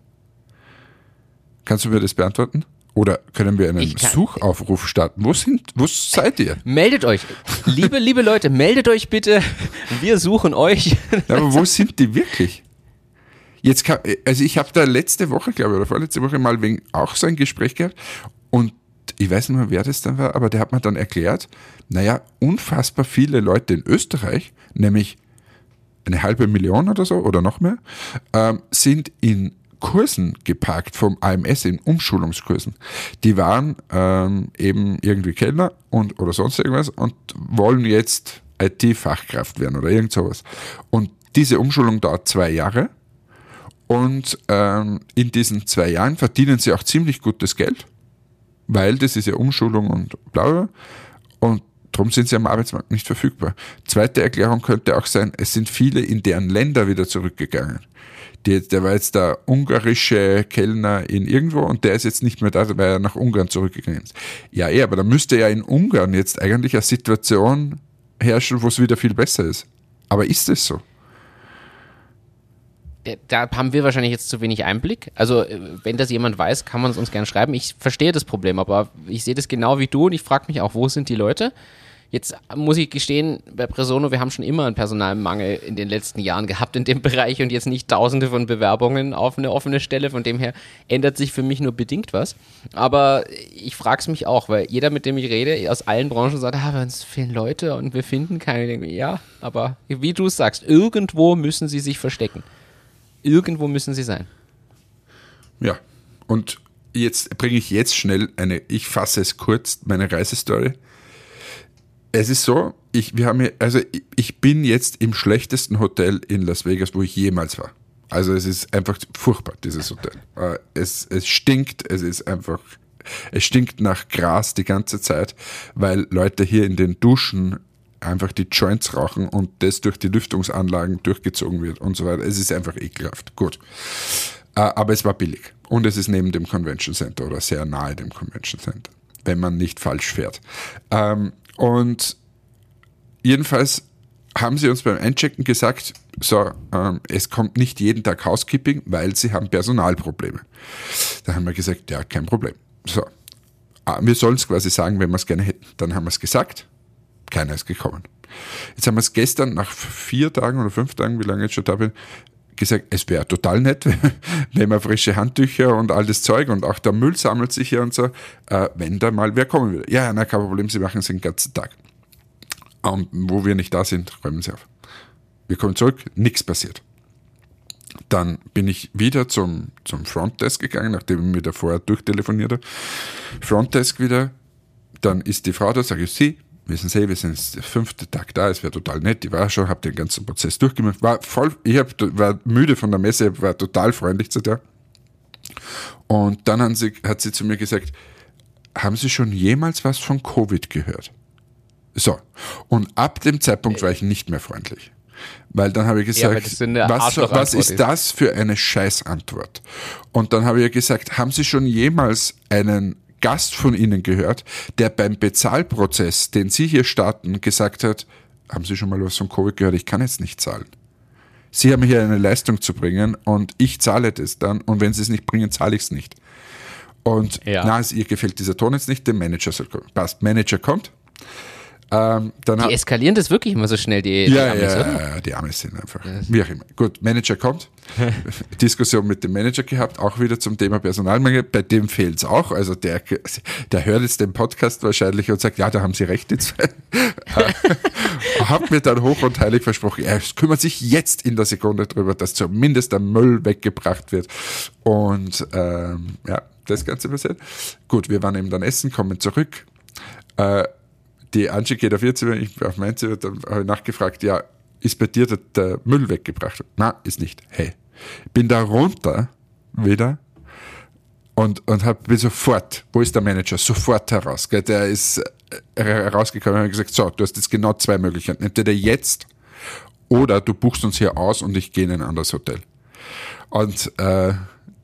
Kannst du mir das beantworten? Oder können wir einen Suchaufruf starten? Wo sind, wo seid ihr? Meldet euch. Liebe, liebe Leute, meldet euch bitte. Wir suchen euch. Ja, aber wo sind die wirklich? Jetzt kann, also ich habe da letzte Woche, glaube ich, oder vorletzte Woche mal wegen auch so ein Gespräch gehabt und ich weiß nicht mehr, wer das dann war, aber der hat mir dann erklärt, naja, unfassbar viele Leute in Österreich, nämlich eine halbe Million oder so oder noch mehr, ähm, sind in Kursen geparkt vom AMS, in Umschulungskursen. Die waren ähm, eben irgendwie Kellner und oder sonst irgendwas und wollen jetzt IT-Fachkraft werden oder irgend sowas. Und diese Umschulung dauert zwei Jahre und ähm, in diesen zwei Jahren verdienen sie auch ziemlich gutes Geld, weil das ist ja Umschulung und bla. Und darum sind sie am Arbeitsmarkt nicht verfügbar. Zweite Erklärung könnte auch sein, es sind viele in deren Länder wieder zurückgegangen. Die, der war jetzt der ungarische Kellner in irgendwo und der ist jetzt nicht mehr da, weil er nach Ungarn zurückgegangen ist. Ja, eh, aber da müsste ja in Ungarn jetzt eigentlich eine Situation herrschen, wo es wieder viel besser ist. Aber ist es so? da haben wir wahrscheinlich jetzt zu wenig Einblick. Also, äh, wenn das jemand weiß, kann man es uns gerne schreiben. Ich verstehe das Problem, aber ich sehe das genau wie du und ich frage mich auch, wo sind die Leute? Jetzt muss ich gestehen, bei Presono, wir haben schon immer einen Personalmangel in den letzten Jahren gehabt in dem Bereich und jetzt nicht tausende von Bewerbungen auf eine offene Stelle. Von dem her ändert sich für mich nur bedingt was. Aber ich frage es mich auch, weil jeder, mit dem ich rede, aus allen Branchen sagt, ah, uns fehlen Leute und wir finden keine. Ja, aber wie du es sagst, irgendwo müssen sie sich verstecken. Irgendwo müssen sie sein. Ja, und jetzt bringe ich jetzt schnell eine, ich fasse es kurz, meine Reisestory. Es ist so, ich, wir haben hier, also ich bin jetzt im schlechtesten Hotel in Las Vegas, wo ich jemals war. Also es ist einfach furchtbar, dieses Hotel. Äh, es, es stinkt, es ist einfach, es stinkt nach Gras die ganze Zeit, weil Leute hier in den Duschen einfach die Joints rauchen und das durch die Lüftungsanlagen durchgezogen wird und so weiter. Es ist einfach ekelhaft. Gut. Äh, aber es war billig. Und es ist neben dem Convention Center oder sehr nahe dem Convention Center, wenn man nicht falsch fährt. Ähm, und jedenfalls haben sie uns beim Einchecken gesagt, so, ähm, es kommt nicht jeden Tag Housekeeping, weil sie haben Personalprobleme. Da haben wir gesagt, ja, kein Problem. So, ah, wir sollen es quasi sagen, wenn wir es gerne hätten. Dann haben wir es gesagt keiner ist gekommen. Jetzt haben wir es gestern nach vier Tagen oder fünf Tagen, wie lange ich jetzt schon da bin, gesagt, es wäre total nett, wenn wir frische Handtücher und all das Zeug und auch der Müll sammelt sich hier und so, äh, wenn da mal wer kommen würde. Ja, na, kein Problem, Sie machen es den ganzen Tag. Und wo wir nicht da sind, räumen Sie auf. Wir kommen zurück, nichts passiert. Dann bin ich wieder zum, zum Frontdesk gegangen, nachdem ich mir da vorher durchtelefoniert habe. Frontdesk wieder, dann ist die Frau da, sage ich, Sie, wissen Sie, wir sind jetzt der fünfte Tag da, es wäre total nett, ich war schon, habe den ganzen Prozess durchgemacht, war voll, ich hab, war müde von der Messe, war total freundlich zu der. Und dann sie, hat sie zu mir gesagt, haben Sie schon jemals was von Covid gehört? So. Und ab dem Zeitpunkt war ich nicht mehr freundlich. Weil dann habe ich gesagt, ja, was, was ist das für eine Scheißantwort? Und dann habe ich gesagt, haben Sie schon jemals einen Gast von Ihnen gehört, der beim Bezahlprozess, den Sie hier starten, gesagt hat, haben Sie schon mal was von Covid gehört, ich kann jetzt nicht zahlen. Sie haben hier eine Leistung zu bringen und ich zahle das dann und wenn Sie es nicht bringen, zahle ich es nicht. Und ja. na, ihr gefällt dieser Ton jetzt nicht, dem Manager soll kommen. Passt, Manager kommt, ähm, die eskalieren das wirklich immer so schnell, die, ja, die Amis, ja, oder? Ja, die Amis sind einfach, ja. wie auch immer. Gut, Manager kommt, Diskussion mit dem Manager gehabt, auch wieder zum Thema Personalmangel, bei dem fehlt es auch, also der, der hört jetzt den Podcast wahrscheinlich und sagt, ja, da haben sie recht, zwei. Hab mir dann hoch und heilig versprochen, er kümmert sich jetzt in der Sekunde drüber, dass zumindest der Müll weggebracht wird und ähm, ja, das Ganze passiert. Gut, wir waren eben dann essen, kommen zurück, äh, die Angie geht auf ihr Zimmer, ich auf mein Zimmer, dann habe ich nachgefragt, ja, ist bei dir der, der Müll weggebracht? Na, ist nicht. Hey, bin da runter wieder und, und hab, bin sofort, wo ist der Manager? Sofort heraus. Gell? Der ist äh, herausgekommen und hat gesagt, so, du hast jetzt genau zwei Möglichkeiten. Entweder jetzt oder du buchst uns hier aus und ich gehe in ein anderes Hotel. Und äh,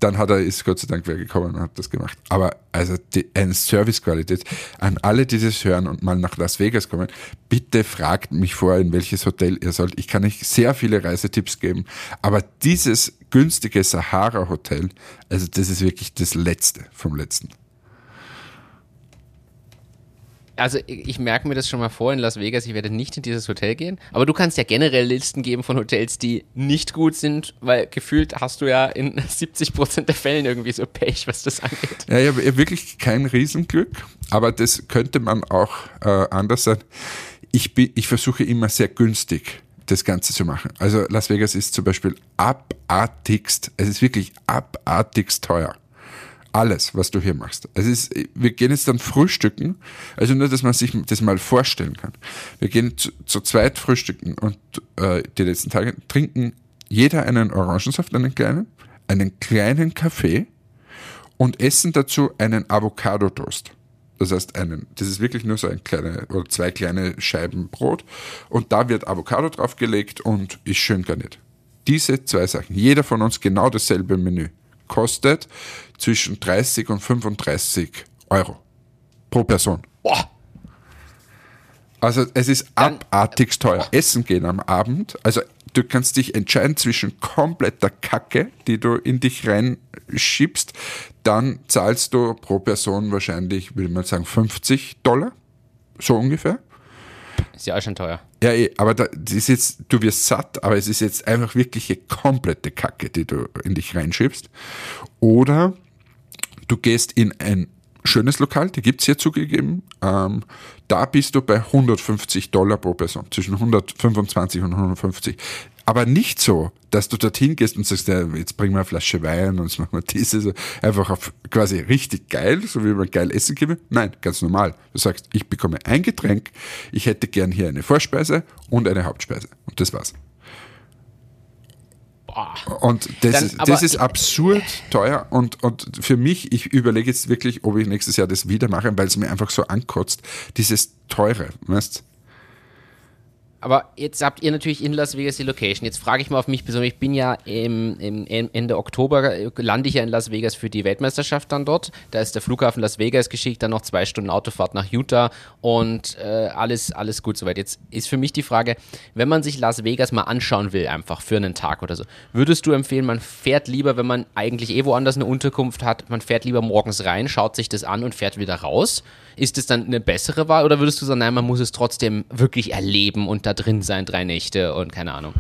dann hat er, ist Gott sei Dank wer gekommen und hat das gemacht. Aber also die, eine Servicequalität an alle, die das hören und mal nach Las Vegas kommen, bitte fragt mich vor, in welches Hotel ihr sollt. Ich kann euch sehr viele Reisetipps geben, aber dieses günstige Sahara Hotel, also das ist wirklich das Letzte vom Letzten. Also ich merke mir das schon mal vor in Las Vegas, ich werde nicht in dieses Hotel gehen. Aber du kannst ja generell Listen geben von Hotels, die nicht gut sind, weil gefühlt hast du ja in 70 Prozent der Fällen irgendwie so Pech, was das angeht. Ja, ich habe wirklich kein Riesenglück, aber das könnte man auch äh, anders sein. Ich, bin, ich versuche immer sehr günstig das Ganze zu machen. Also Las Vegas ist zum Beispiel abartigst, es ist wirklich abartigst teuer alles, was du hier machst. Es ist, wir gehen jetzt dann frühstücken, also nur, dass man sich das mal vorstellen kann. Wir gehen zu, zu zweit frühstücken und äh, die letzten Tage trinken jeder einen Orangensaft, einen kleinen, einen kleinen Kaffee und essen dazu einen Avocado-Toast. Das heißt, einen, das ist wirklich nur so ein kleine oder zwei kleine Scheiben Brot und da wird Avocado draufgelegt und ist schön garniert. Diese zwei Sachen, jeder von uns genau dasselbe Menü kostet zwischen 30 und 35 Euro pro Person. Boah. Also es ist Dann, abartig teuer. Essen gehen am Abend, also du kannst dich entscheiden zwischen kompletter Kacke, die du in dich reinschiebst, dann zahlst du pro Person wahrscheinlich, würde man sagen, 50 Dollar, so ungefähr. Ist ja auch schon teuer. Ja, eh, aber da, das ist jetzt, du wirst satt, aber es ist jetzt einfach wirkliche komplette Kacke, die du in dich reinschiebst. Oder du gehst in ein schönes Lokal, die gibt es hier zugegeben. Ähm, da bist du bei 150 Dollar pro Person, zwischen 125 und 150 aber nicht so, dass du dorthin gehst und sagst, ja, jetzt bringen wir eine Flasche Wein und jetzt machen wir dieses, einfach auf quasi richtig geil, so wie man geil essen geben. Nein, ganz normal. Du sagst, ich bekomme ein Getränk, ich hätte gern hier eine Vorspeise und eine Hauptspeise. Und das war's. Und das, Dann, ist, das ist absurd teuer und, und für mich, ich überlege jetzt wirklich, ob ich nächstes Jahr das wieder mache, weil es mir einfach so ankotzt, dieses teure, weißt du? Aber jetzt habt ihr natürlich in Las Vegas die Location. Jetzt frage ich mal auf mich persönlich. Ich bin ja im, im, Ende Oktober, äh, lande ich ja in Las Vegas für die Weltmeisterschaft dann dort. Da ist der Flughafen Las Vegas geschickt, dann noch zwei Stunden Autofahrt nach Utah und äh, alles, alles gut soweit. Jetzt ist für mich die Frage, wenn man sich Las Vegas mal anschauen will, einfach für einen Tag oder so, würdest du empfehlen, man fährt lieber, wenn man eigentlich eh woanders eine Unterkunft hat, man fährt lieber morgens rein, schaut sich das an und fährt wieder raus? Ist es dann eine bessere Wahl oder würdest du sagen, nein, man muss es trotzdem wirklich erleben und da drin sein, drei Nächte und keine Ahnung?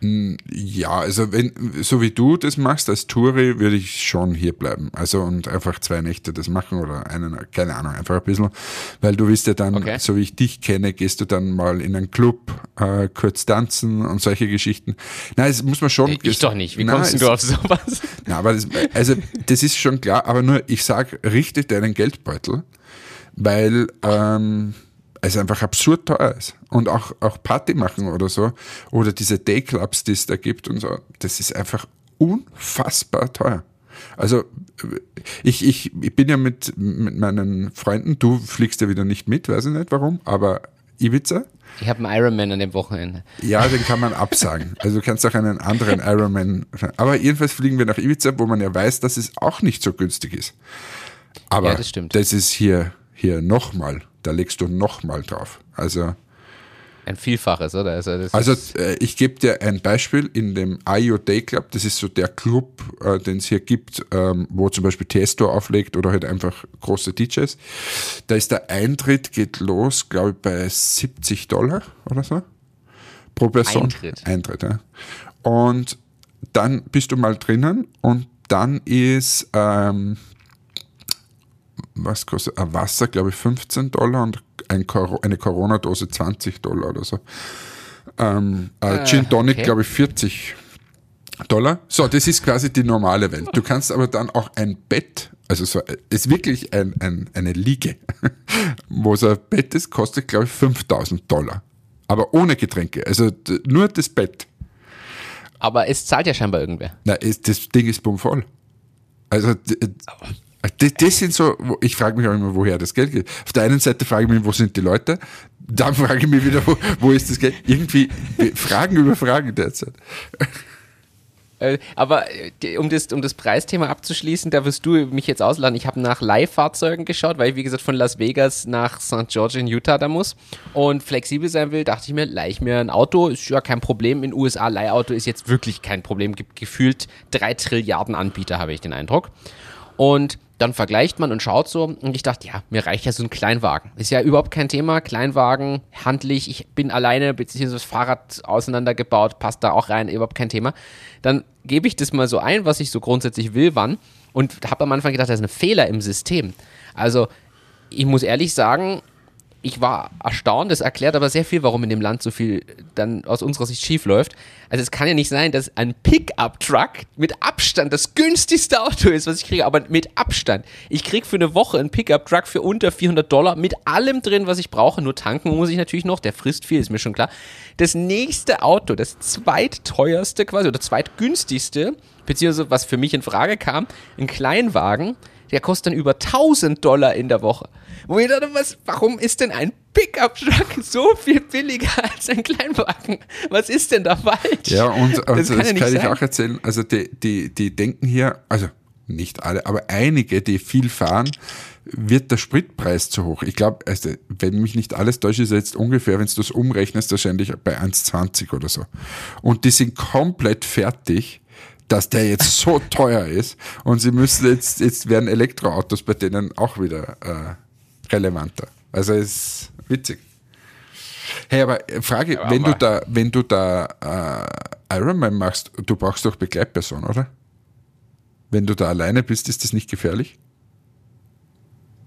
Hm, ja, also wenn, so wie du das machst als Touri, würde ich schon hier bleiben. Also und einfach zwei Nächte das machen oder einen, keine Ahnung, einfach ein bisschen. Weil du wirst ja dann, okay. so wie ich dich kenne, gehst du dann mal in einen Club, äh, kurz tanzen und solche Geschichten. Nein, das muss man schon. Ich das, doch nicht. Wie nein, kommst du auf sowas? Na, aber das, also das ist schon klar, aber nur, ich sag, richte deinen Geldbeutel weil ähm, es einfach absurd teuer ist. Und auch, auch Party machen oder so, oder diese Dayclubs, die es da gibt und so, das ist einfach unfassbar teuer. Also ich, ich, ich bin ja mit, mit meinen Freunden, du fliegst ja wieder nicht mit, weiß ich nicht warum, aber Ibiza. Ich habe einen Ironman an dem Wochenende. Ja, den kann man absagen. Also du kannst auch einen anderen Ironman. Aber jedenfalls fliegen wir nach Ibiza, wo man ja weiß, dass es auch nicht so günstig ist. Aber ja, das, das ist hier hier nochmal, da legst du nochmal drauf. Also ein Vielfaches, oder? Also, also äh, ich gebe dir ein Beispiel in dem IO Day Club, das ist so der Club, äh, den es hier gibt, ähm, wo zum Beispiel Testo auflegt oder halt einfach große DJs. Da ist der Eintritt, geht los, glaube ich, bei 70 Dollar oder so pro Person. Eintritt. Eintritt, ja. Und dann bist du mal drinnen und dann ist ähm, was kostet ein Wasser, glaube ich, 15 Dollar und ein eine Corona-Dose 20 Dollar oder so. Ähm, äh, Gin Tonic, okay. glaube ich, 40 Dollar. So, das ist quasi die normale Welt. Du kannst aber dann auch ein Bett, also so, ist wirklich ein, ein, eine Liege, wo so ein Bett ist, kostet, glaube ich, 5000 Dollar. Aber ohne Getränke, also nur das Bett. Aber es zahlt ja scheinbar irgendwer. Na, das Ding ist bummvoll. Also, das, das sind so, ich frage mich auch immer, woher das Geld geht. Auf der einen Seite frage ich mich, wo sind die Leute? Dann frage ich mich wieder, wo, wo ist das Geld? Irgendwie Fragen über Fragen derzeit. Äh, aber äh, um das, um das Preisthema abzuschließen, da wirst du mich jetzt ausladen. Ich habe nach Leihfahrzeugen geschaut, weil ich, wie gesagt, von Las Vegas nach St. George in Utah da muss und flexibel sein will, dachte ich mir, leih ich mir ein Auto, ist ja kein Problem. In den USA Leihauto ist jetzt wirklich kein Problem. Gibt gefühlt drei Trilliarden Anbieter, habe ich den Eindruck. Und dann vergleicht man und schaut so und ich dachte, ja, mir reicht ja so ein Kleinwagen. Ist ja überhaupt kein Thema. Kleinwagen, handlich, ich bin alleine, beziehungsweise das Fahrrad auseinandergebaut, passt da auch rein, überhaupt kein Thema. Dann gebe ich das mal so ein, was ich so grundsätzlich will, wann und habe am Anfang gedacht, das ist ein Fehler im System. Also ich muss ehrlich sagen, ich war erstaunt, das erklärt aber sehr viel, warum in dem Land so viel dann aus unserer Sicht schief läuft. Also es kann ja nicht sein, dass ein Pickup-Truck mit Abstand das günstigste Auto ist, was ich kriege, aber mit Abstand. Ich kriege für eine Woche einen Pickup-Truck für unter 400 Dollar mit allem drin, was ich brauche. Nur tanken muss ich natürlich noch, der frisst viel, ist mir schon klar. Das nächste Auto, das zweitteuerste quasi oder zweitgünstigste, beziehungsweise was für mich in Frage kam, ein Kleinwagen, der kostet dann über 1000 Dollar in der Woche. Wo ich dachte, was, warum ist denn ein Pickup-Truck so viel billiger als ein Kleinwagen? Was ist denn da falsch? Ja, und also das kann, das kann ich auch erzählen. Also die, die, die denken hier, also nicht alle, aber einige, die viel fahren, wird der Spritpreis zu hoch. Ich glaube, also, wenn mich nicht alles täuscht, ist jetzt ungefähr, wenn du das umrechnest, wahrscheinlich bei 1,20 oder so. Und die sind komplett fertig dass der jetzt so teuer ist und sie müssen jetzt, jetzt werden Elektroautos bei denen auch wieder äh, relevanter. Also ist witzig. Hey, aber Frage, ja, wenn aber du da, wenn du da äh, Ironman machst, du brauchst doch Begleitperson, oder? Wenn du da alleine bist, ist das nicht gefährlich?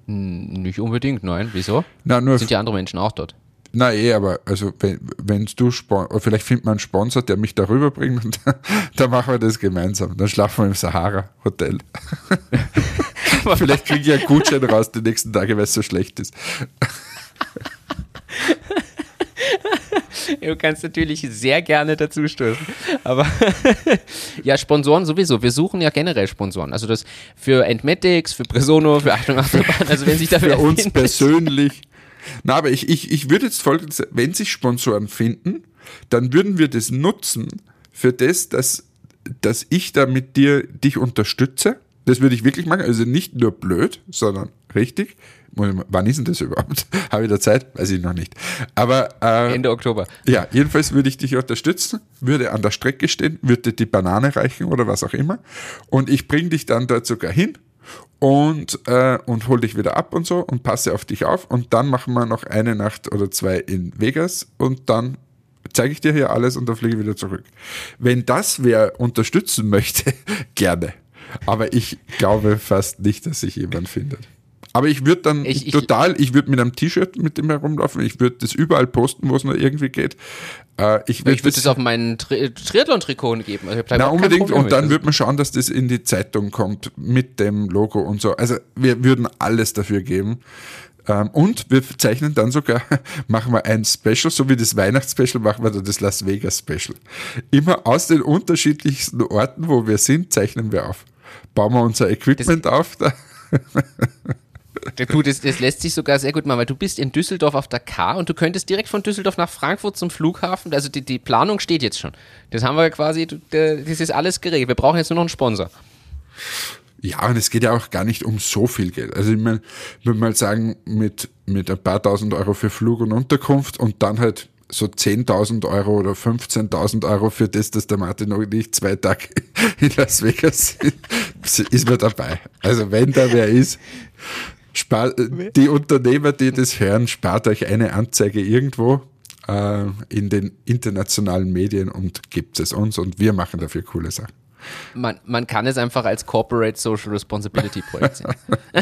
Nicht unbedingt, nein. Wieso? Na, nur Sind die anderen Menschen auch dort? Na eh, aber also wenn, wenn du vielleicht findet man einen Sponsor, der mich darüber bringt und dann machen wir das gemeinsam. Dann schlafen wir im Sahara Hotel. vielleicht kriege ich einen Gutschein raus die nächsten Tage, weil es so schlecht ist. Du kannst natürlich sehr gerne dazu stoßen. Aber ja, Sponsoren sowieso. Wir suchen ja generell Sponsoren. Also das für Entmatics, für Presono, für Achtung Achterbahn. Also wenn sich dafür für uns persönlich. Na, aber ich, ich, ich würde jetzt folgendes, wenn sich Sponsoren finden, dann würden wir das nutzen für das, dass, dass ich da mit dir dich unterstütze. Das würde ich wirklich machen. Also nicht nur blöd, sondern richtig. Wann ist denn das überhaupt? Habe ich da Zeit? Weiß ich noch nicht. Aber äh, Ende Oktober. Ja, jedenfalls würde ich dich unterstützen, würde an der Strecke stehen, würde die Banane reichen oder was auch immer. Und ich bringe dich dann dort sogar hin und, äh, und hol dich wieder ab und so und passe auf dich auf. Und dann machen wir noch eine Nacht oder zwei in Vegas und dann zeige ich dir hier alles und dann fliege ich wieder zurück. Wenn das wer unterstützen möchte, gerne. Aber ich glaube fast nicht, dass sich jemand findet. Aber ich würde dann ich, total, ich würde mit einem T-Shirt mit dem herumlaufen, ich würde das überall posten, wo es nur irgendwie geht. Äh, ich würde würd das, das auf meinen Tri Triathlon-Trikot geben. Also na, unbedingt. Und dann würde man schauen, dass das in die Zeitung kommt mit dem Logo und so. Also wir würden alles dafür geben. Ähm, und wir zeichnen dann sogar, machen wir ein Special, so wie das Weihnachtsspecial, machen wir dann das Las Vegas Special. Immer aus den unterschiedlichsten Orten, wo wir sind, zeichnen wir auf. Bauen wir unser Equipment das auf. Da. Du, das, das lässt sich sogar sehr gut machen, weil du bist in Düsseldorf auf der K und du könntest direkt von Düsseldorf nach Frankfurt zum Flughafen. Also die, die Planung steht jetzt schon. Das haben wir quasi, das ist alles geregelt. Wir brauchen jetzt nur noch einen Sponsor. Ja, und es geht ja auch gar nicht um so viel Geld. Also ich meine, würde mal sagen, mit, mit ein paar tausend Euro für Flug und Unterkunft und dann halt so 10.000 Euro oder 15.000 Euro für das, dass der Martin noch nicht zwei Tage in Las Vegas ist, ist man dabei. Also wenn da wer ist, Spar, die Unternehmer, die das hören, spart euch eine Anzeige irgendwo äh, in den internationalen Medien und gibt es uns und wir machen dafür coole Sachen. Man, man kann es einfach als Corporate Social Responsibility Projekt sehen.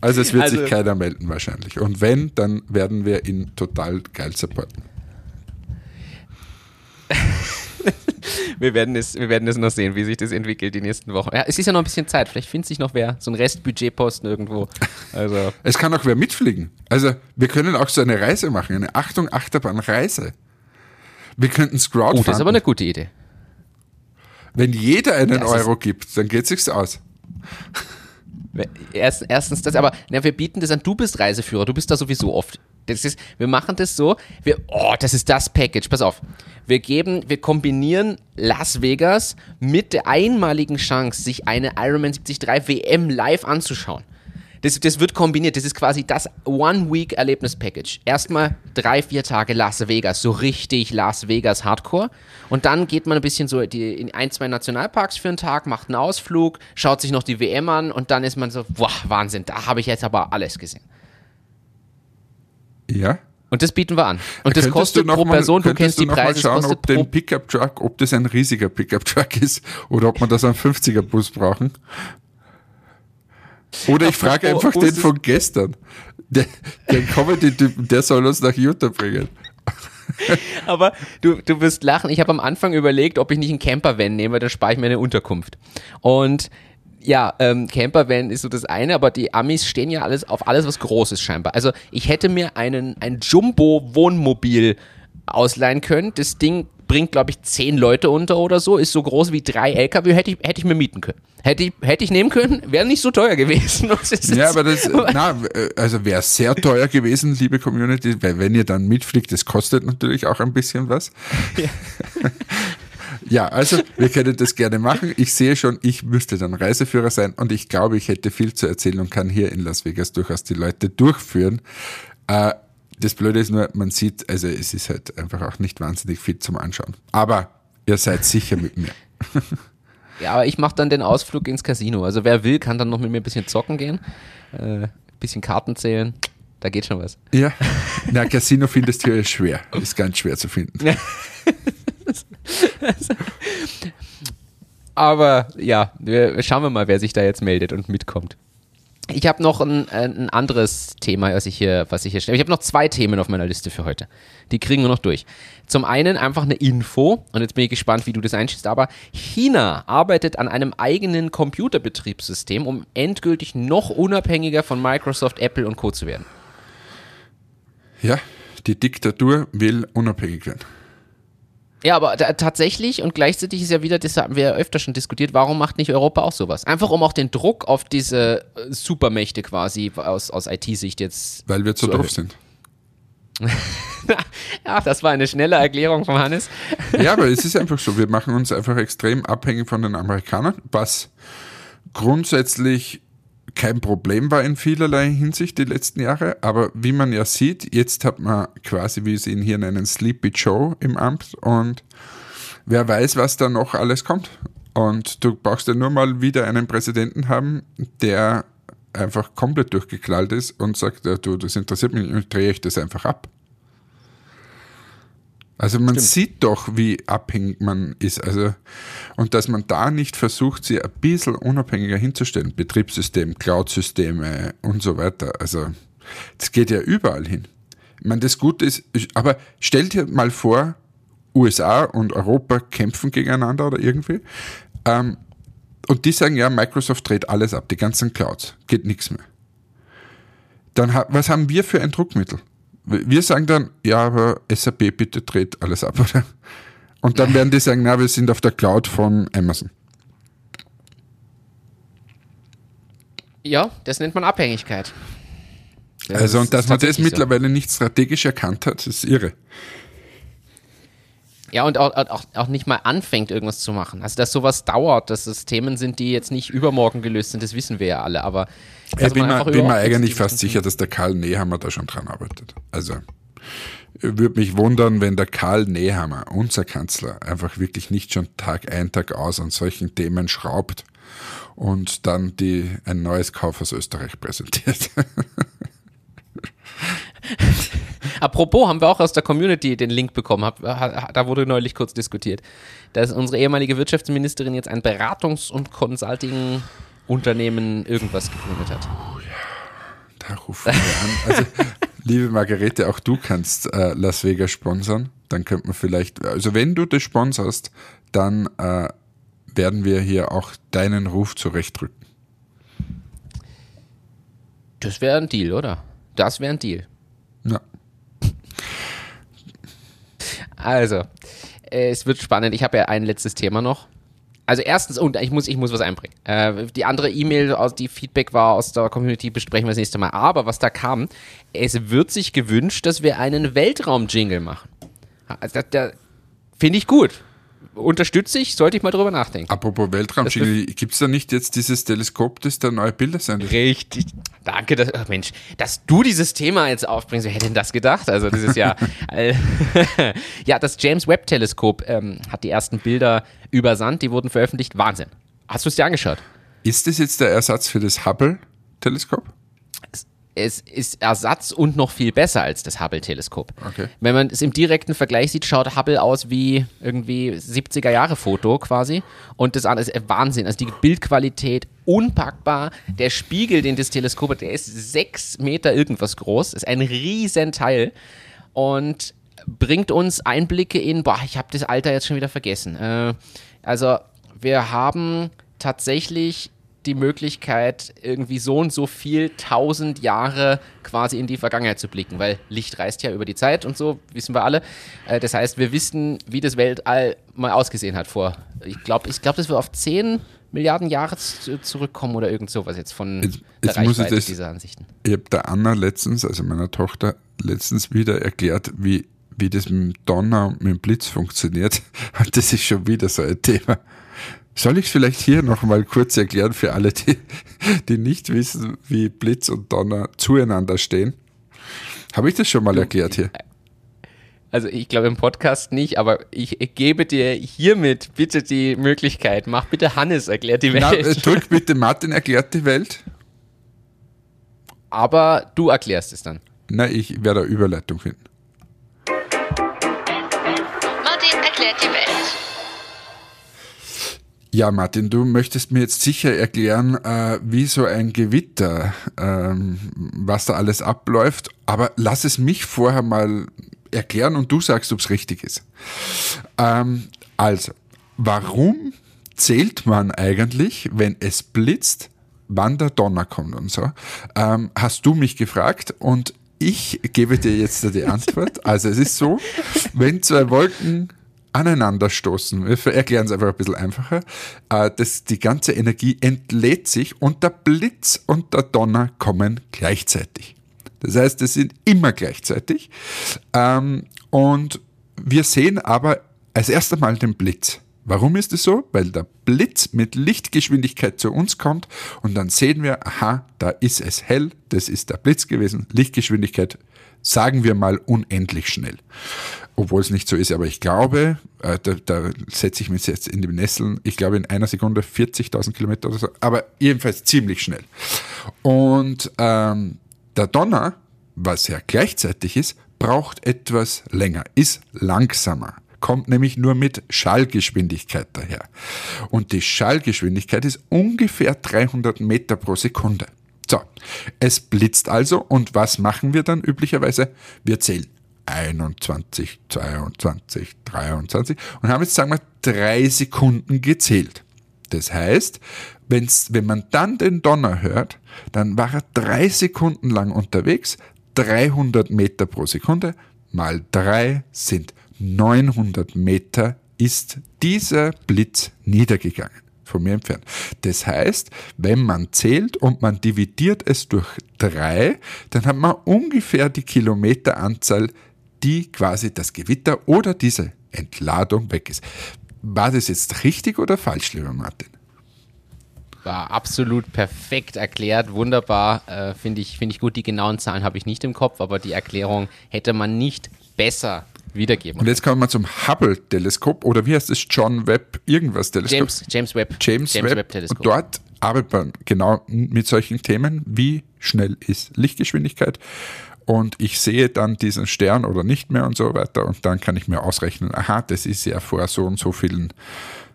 also es wird also, sich keiner melden wahrscheinlich. Und wenn, dann werden wir ihn total geil supporten. wir, werden es, wir werden es noch sehen, wie sich das entwickelt die nächsten Wochen. Ja, es ist ja noch ein bisschen Zeit. Vielleicht findet sich noch wer, so ein Restbudgetposten irgendwo. Also. Es kann auch wer mitfliegen. Also wir können auch so eine Reise machen, eine Achtung, Achterbahn-Reise. Wir könnten es crowdfunden. Oh, das ist aber eine gute Idee. Wenn jeder einen das Euro gibt, dann geht es sich aus. Erst, erstens das, aber na, wir bieten das an, du bist Reiseführer, du bist da sowieso oft. Das ist, wir machen das so, wir, oh, das ist das Package, pass auf. Wir geben, wir kombinieren Las Vegas mit der einmaligen Chance, sich eine Ironman 73 WM live anzuschauen. Das, das wird kombiniert. Das ist quasi das One-Week-Erlebnis-Package. Erstmal drei, vier Tage Las Vegas, so richtig Las Vegas Hardcore. Und dann geht man ein bisschen so die, in ein, zwei Nationalparks für einen Tag, macht einen Ausflug, schaut sich noch die WM an und dann ist man so, boah, Wahnsinn, da habe ich jetzt aber alles gesehen. Ja. Und das bieten wir an. Und das kostet pro mal, Person, du kennst du die Preise. Mal schauen, ob den Pickup Truck, ob das ein riesiger Pickup Truck ist oder ob man das einen 50er Bus brauchen. Oder ich frage einfach den von gestern. Der, der Comedy-Typen, der soll uns nach Utah bringen. Aber du, du wirst lachen. Ich habe am Anfang überlegt, ob ich nicht einen Camper-Van nehme, dann spare ich mir eine Unterkunft. Und ja, ähm, Campervan ist so das eine, aber die Amis stehen ja alles auf alles, was groß ist scheinbar. Also ich hätte mir einen, ein Jumbo-Wohnmobil ausleihen können. Das Ding bringt, glaube ich, zehn Leute unter oder so, ist so groß wie drei LKW, hätte ich, hätte ich mir mieten können. Hätte ich, hätte ich nehmen können, wäre nicht so teuer gewesen. ja, aber das, na, also wäre sehr teuer gewesen, liebe Community, weil wenn ihr dann mitfliegt, das kostet natürlich auch ein bisschen was. Ja. Ja, also wir können das gerne machen. Ich sehe schon, ich müsste dann Reiseführer sein und ich glaube, ich hätte viel zu erzählen und kann hier in Las Vegas durchaus die Leute durchführen. Äh, das Blöde ist nur, man sieht, also es ist halt einfach auch nicht wahnsinnig viel zum Anschauen. Aber ihr seid sicher mit mir. Ja, aber ich mache dann den Ausflug ins Casino. Also wer will, kann dann noch mit mir ein bisschen zocken gehen, äh, bisschen Karten zählen. Da geht schon was. Ja, na, Casino findest du ja schwer. Ist ganz schwer zu finden. aber ja, wir, schauen wir mal, wer sich da jetzt meldet und mitkommt. Ich habe noch ein, ein, anderes Thema, was ich hier, was ich hier stelle. Ich habe noch zwei Themen auf meiner Liste für heute. Die kriegen wir noch durch. Zum einen einfach eine Info, und jetzt bin ich gespannt, wie du das einschätzt, aber China arbeitet an einem eigenen Computerbetriebssystem, um endgültig noch unabhängiger von Microsoft, Apple und Co. zu werden. Ja, die Diktatur will unabhängig werden. Ja, aber tatsächlich und gleichzeitig ist ja wieder, das haben wir ja öfter schon diskutiert, warum macht nicht Europa auch sowas? Einfach um auch den Druck auf diese äh, Supermächte quasi aus, aus IT-Sicht jetzt. Weil wir zu, zu doof sind. ja, das war eine schnelle Erklärung von Hannes. ja, aber es ist einfach so, wir machen uns einfach extrem abhängig von den Amerikanern, was grundsätzlich kein Problem war in vielerlei Hinsicht die letzten Jahre, aber wie man ja sieht, jetzt hat man quasi, wie sie ihn hier nennen, Sleepy Joe im Amt und wer weiß, was da noch alles kommt. Und du brauchst ja nur mal wieder einen Präsidenten haben, der einfach komplett durchgeklallt ist und sagt, du, das interessiert mich, ich drehe ich das einfach ab. Also man Stimmt. sieht doch, wie abhängig man ist. Also, und dass man da nicht versucht, sie ein bisschen unabhängiger hinzustellen. Betriebssystem, Cloud-Systeme und so weiter. Also das geht ja überall hin. Ich meine, das Gute ist, aber stell dir mal vor, USA und Europa kämpfen gegeneinander oder irgendwie. Ähm, und die sagen, ja, Microsoft dreht alles ab, die ganzen Clouds, geht nichts mehr. Dann, was haben wir für ein Druckmittel? Wir sagen dann, ja, aber SAP bitte dreht alles ab, oder? Und dann werden die sagen, na, wir sind auf der Cloud von Amazon. Ja, das nennt man Abhängigkeit. Das also, und dass man das mittlerweile so. nicht strategisch erkannt hat, ist irre. Ja, und auch, auch, auch nicht mal anfängt, irgendwas zu machen. Also, dass sowas dauert, dass es Themen sind, die jetzt nicht übermorgen gelöst sind, das wissen wir ja alle. Aber ich bin, mir, bin mir eigentlich fast sicher, dass der Karl Nehammer da schon dran arbeitet. Also würde mich wundern, wenn der Karl Nehammer, unser Kanzler, einfach wirklich nicht schon Tag ein, Tag aus an solchen Themen schraubt und dann die, ein neues Kauf aus Österreich präsentiert. Apropos, haben wir auch aus der Community den Link bekommen, da wurde neulich kurz diskutiert, dass unsere ehemalige Wirtschaftsministerin jetzt ein Beratungs- und Consulting Unternehmen irgendwas gegründet hat. Oh ja, da rufen wir an. Also, liebe Margarete, auch du kannst äh, Las Vegas sponsern. Dann könnte man vielleicht, also wenn du das sponsorst, dann äh, werden wir hier auch deinen Ruf zurechtdrücken. Das wäre ein Deal, oder? Das wäre ein Deal. Ja. Also, äh, es wird spannend. Ich habe ja ein letztes Thema noch. Also erstens, und ich muss, ich muss was einbringen. Äh, die andere E-Mail, die Feedback war aus der Community, besprechen wir das nächste Mal. Aber was da kam, es wird sich gewünscht, dass wir einen Weltraum-Jingle machen. Also, da, da finde ich gut. Unterstütze ich, sollte ich mal drüber nachdenken. Apropos Weltraumschiene, gibt es da nicht jetzt dieses Teleskop, das da neue Bilder sendet? Richtig. Danke, dass, oh Mensch, dass du dieses Thema jetzt aufbringst. Wer hätte denn das gedacht? Also, das ist ja. Äh, ja, das James Webb Teleskop ähm, hat die ersten Bilder übersandt, die wurden veröffentlicht. Wahnsinn. Hast du es dir angeschaut? Ist das jetzt der Ersatz für das Hubble-Teleskop? Es ist Ersatz und noch viel besser als das Hubble-Teleskop. Okay. Wenn man es im direkten Vergleich sieht, schaut Hubble aus wie irgendwie 70er-Jahre-Foto quasi. Und das andere ist Wahnsinn. Also die Bildqualität unpackbar. Der Spiegel, den das Teleskop hat, der ist sechs Meter irgendwas groß. Ist ein riesen Teil. Und bringt uns Einblicke in, boah, ich habe das Alter jetzt schon wieder vergessen. Äh, also wir haben tatsächlich die Möglichkeit, irgendwie so und so viel tausend Jahre quasi in die Vergangenheit zu blicken, weil Licht reist ja über die Zeit und so, wissen wir alle. Äh, das heißt, wir wissen, wie das Weltall mal ausgesehen hat vor, ich glaube, ich glaube, dass wir auf 10 Milliarden Jahre zurückkommen oder irgend sowas jetzt von jetzt, jetzt der Reichweite das, dieser Ansichten. Ich habe der Anna letztens, also meiner Tochter, letztens wieder erklärt, wie, wie das mit dem Donner und mit dem Blitz funktioniert. Und das ist schon wieder so ein Thema. Soll ich es vielleicht hier nochmal kurz erklären für alle, die, die nicht wissen, wie Blitz und Donner zueinander stehen? Habe ich das schon mal erklärt hier? Also ich glaube im Podcast nicht, aber ich, gebe dir hiermit bitte die Möglichkeit. Mach bitte Hannes erklärt die Welt. Na, drück bitte Martin erklärt die Welt. Aber du erklärst es dann. Na, ich werde eine Überleitung finden. Ja, Martin, du möchtest mir jetzt sicher erklären, äh, wie so ein Gewitter, ähm, was da alles abläuft, aber lass es mich vorher mal erklären und du sagst, ob es richtig ist. Ähm, also, warum zählt man eigentlich, wenn es blitzt, wann der Donner kommt und so? Ähm, hast du mich gefragt und ich gebe dir jetzt die Antwort. Also es ist so, wenn zwei Wolken aneinanderstoßen. Wir erklären es einfach ein bisschen einfacher. Äh, das, die ganze Energie entlädt sich und der Blitz und der Donner kommen gleichzeitig. Das heißt, es sind immer gleichzeitig. Ähm, und wir sehen aber als erstes Mal den Blitz. Warum ist es so? Weil der Blitz mit Lichtgeschwindigkeit zu uns kommt und dann sehen wir, aha, da ist es hell, das ist der Blitz gewesen, Lichtgeschwindigkeit, sagen wir mal unendlich schnell obwohl es nicht so ist, aber ich glaube, äh, da, da setze ich mich jetzt in die Nesseln, ich glaube in einer Sekunde 40.000 Kilometer oder so, aber jedenfalls ziemlich schnell. Und ähm, der Donner, was ja gleichzeitig ist, braucht etwas länger, ist langsamer, kommt nämlich nur mit Schallgeschwindigkeit daher. Und die Schallgeschwindigkeit ist ungefähr 300 Meter pro Sekunde. So, es blitzt also und was machen wir dann üblicherweise? Wir zählen 21, 22, 23 und haben jetzt, sagen wir, drei Sekunden gezählt. Das heißt, wenn's, wenn man dann den Donner hört, dann war er drei Sekunden lang unterwegs, 300 Meter pro Sekunde, mal drei sind 900 Meter ist dieser Blitz niedergegangen von mir entfernt. Das heißt, wenn man zählt und man dividiert es durch drei, dann hat man ungefähr die Kilometeranzahl die quasi das Gewitter oder diese Entladung weg ist. War das jetzt richtig oder falsch, lieber Martin? War absolut perfekt erklärt, wunderbar. Äh, Finde ich, find ich gut. Die genauen Zahlen habe ich nicht im Kopf, aber die Erklärung hätte man nicht besser wiedergeben. Und jetzt kommen wir zum Hubble-Teleskop oder wie heißt es? John Webb irgendwas Teleskop? James, James Webb. James, James Webb, Webb Teleskop. Und dort arbeitet man genau mit solchen Themen. Wie schnell ist Lichtgeschwindigkeit? und ich sehe dann diesen Stern oder nicht mehr und so weiter und dann kann ich mir ausrechnen, aha, das ist ja vor so und so vielen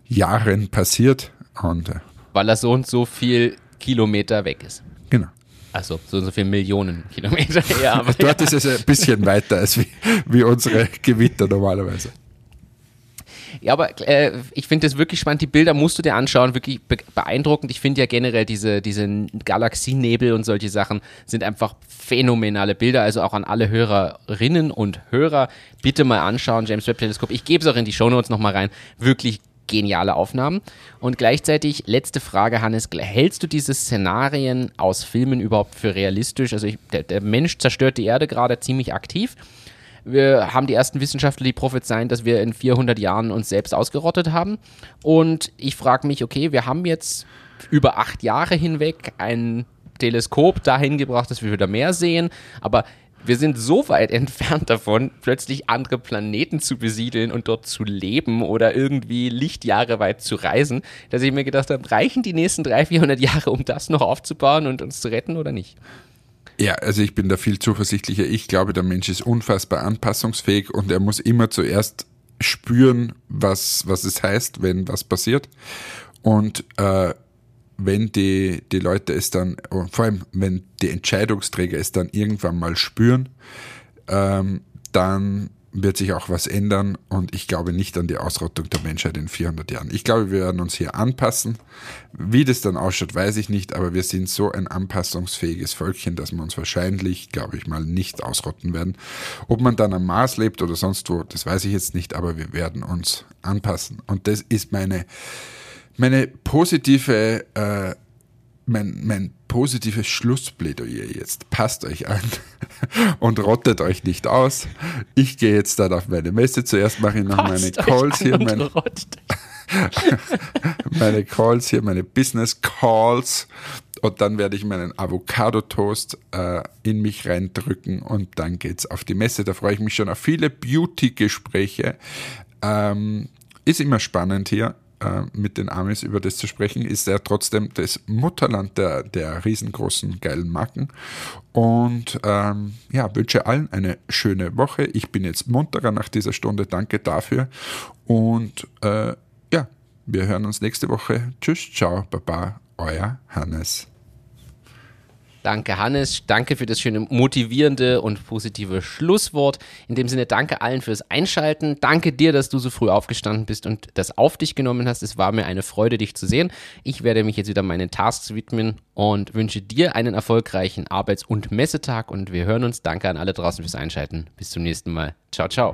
Jahren passiert. Und, äh, Weil er so und so viel Kilometer weg ist. Genau. Also so und so viele Millionen Kilometer. Ja, aber Dort ja. ist es ein bisschen weiter als wie, wie unsere Gewitter normalerweise. Ja, aber äh, ich finde das wirklich spannend. Die Bilder musst du dir anschauen, wirklich be beeindruckend. Ich finde ja generell diese, diese Galaxienebel und solche Sachen sind einfach phänomenale Bilder. Also auch an alle Hörerinnen und Hörer, bitte mal anschauen, James Webb Teleskop. Ich gebe es auch in die Shownotes nochmal rein. Wirklich geniale Aufnahmen. Und gleichzeitig, letzte Frage, Hannes, hältst du diese Szenarien aus Filmen überhaupt für realistisch? Also ich, der, der Mensch zerstört die Erde gerade ziemlich aktiv wir haben die ersten Wissenschaftler, die prophezeien, dass wir in 400 Jahren uns selbst ausgerottet haben. Und ich frage mich, okay, wir haben jetzt über acht Jahre hinweg ein Teleskop dahin gebracht, dass wir wieder mehr sehen, aber wir sind so weit entfernt davon, plötzlich andere Planeten zu besiedeln und dort zu leben oder irgendwie Lichtjahre weit zu reisen, dass ich mir gedacht habe, reichen die nächsten 300, 400 Jahre, um das noch aufzubauen und uns zu retten oder nicht? Ja, also ich bin da viel zuversichtlicher. Ich glaube, der Mensch ist unfassbar anpassungsfähig und er muss immer zuerst spüren, was, was es heißt, wenn was passiert. Und äh, wenn die, die Leute es dann, vor allem wenn die Entscheidungsträger es dann irgendwann mal spüren, ähm, dann wird sich auch was ändern und ich glaube nicht an die Ausrottung der Menschheit in 400 Jahren. Ich glaube, wir werden uns hier anpassen. Wie das dann ausschaut, weiß ich nicht, aber wir sind so ein anpassungsfähiges Völkchen, dass wir uns wahrscheinlich, glaube ich mal, nicht ausrotten werden. Ob man dann am Mars lebt oder sonst wo, das weiß ich jetzt nicht, aber wir werden uns anpassen. Und das ist meine, meine positive, äh, mein, mein positives Schlussplädoyer jetzt. Passt euch an und rottet euch nicht aus. Ich gehe jetzt dann auf meine Messe. Zuerst mache ich noch Passt meine Calls hier. Meine, meine Calls hier, meine Business Calls. Und dann werde ich meinen Avocado-Toast äh, in mich reindrücken und dann geht's auf die Messe. Da freue ich mich schon auf viele Beauty-Gespräche. Ähm, ist immer spannend hier äh, mit den Amis über das zu sprechen, ist er trotzdem das Mutterland der, der riesengroßen geilen Marken. Und ähm, ja, wünsche allen eine schöne Woche. Ich bin jetzt munterer nach dieser Stunde. Danke dafür. Und äh, ja, wir hören uns nächste Woche. Tschüss, ciao, baba, euer Hannes. Danke, Hannes. Danke für das schöne motivierende und positive Schlusswort. In dem Sinne, danke allen fürs Einschalten. Danke dir, dass du so früh aufgestanden bist und das auf dich genommen hast. Es war mir eine Freude, dich zu sehen. Ich werde mich jetzt wieder meinen Tasks widmen und wünsche dir einen erfolgreichen Arbeits- und Messetag. Und wir hören uns. Danke an alle draußen fürs Einschalten. Bis zum nächsten Mal. Ciao, ciao.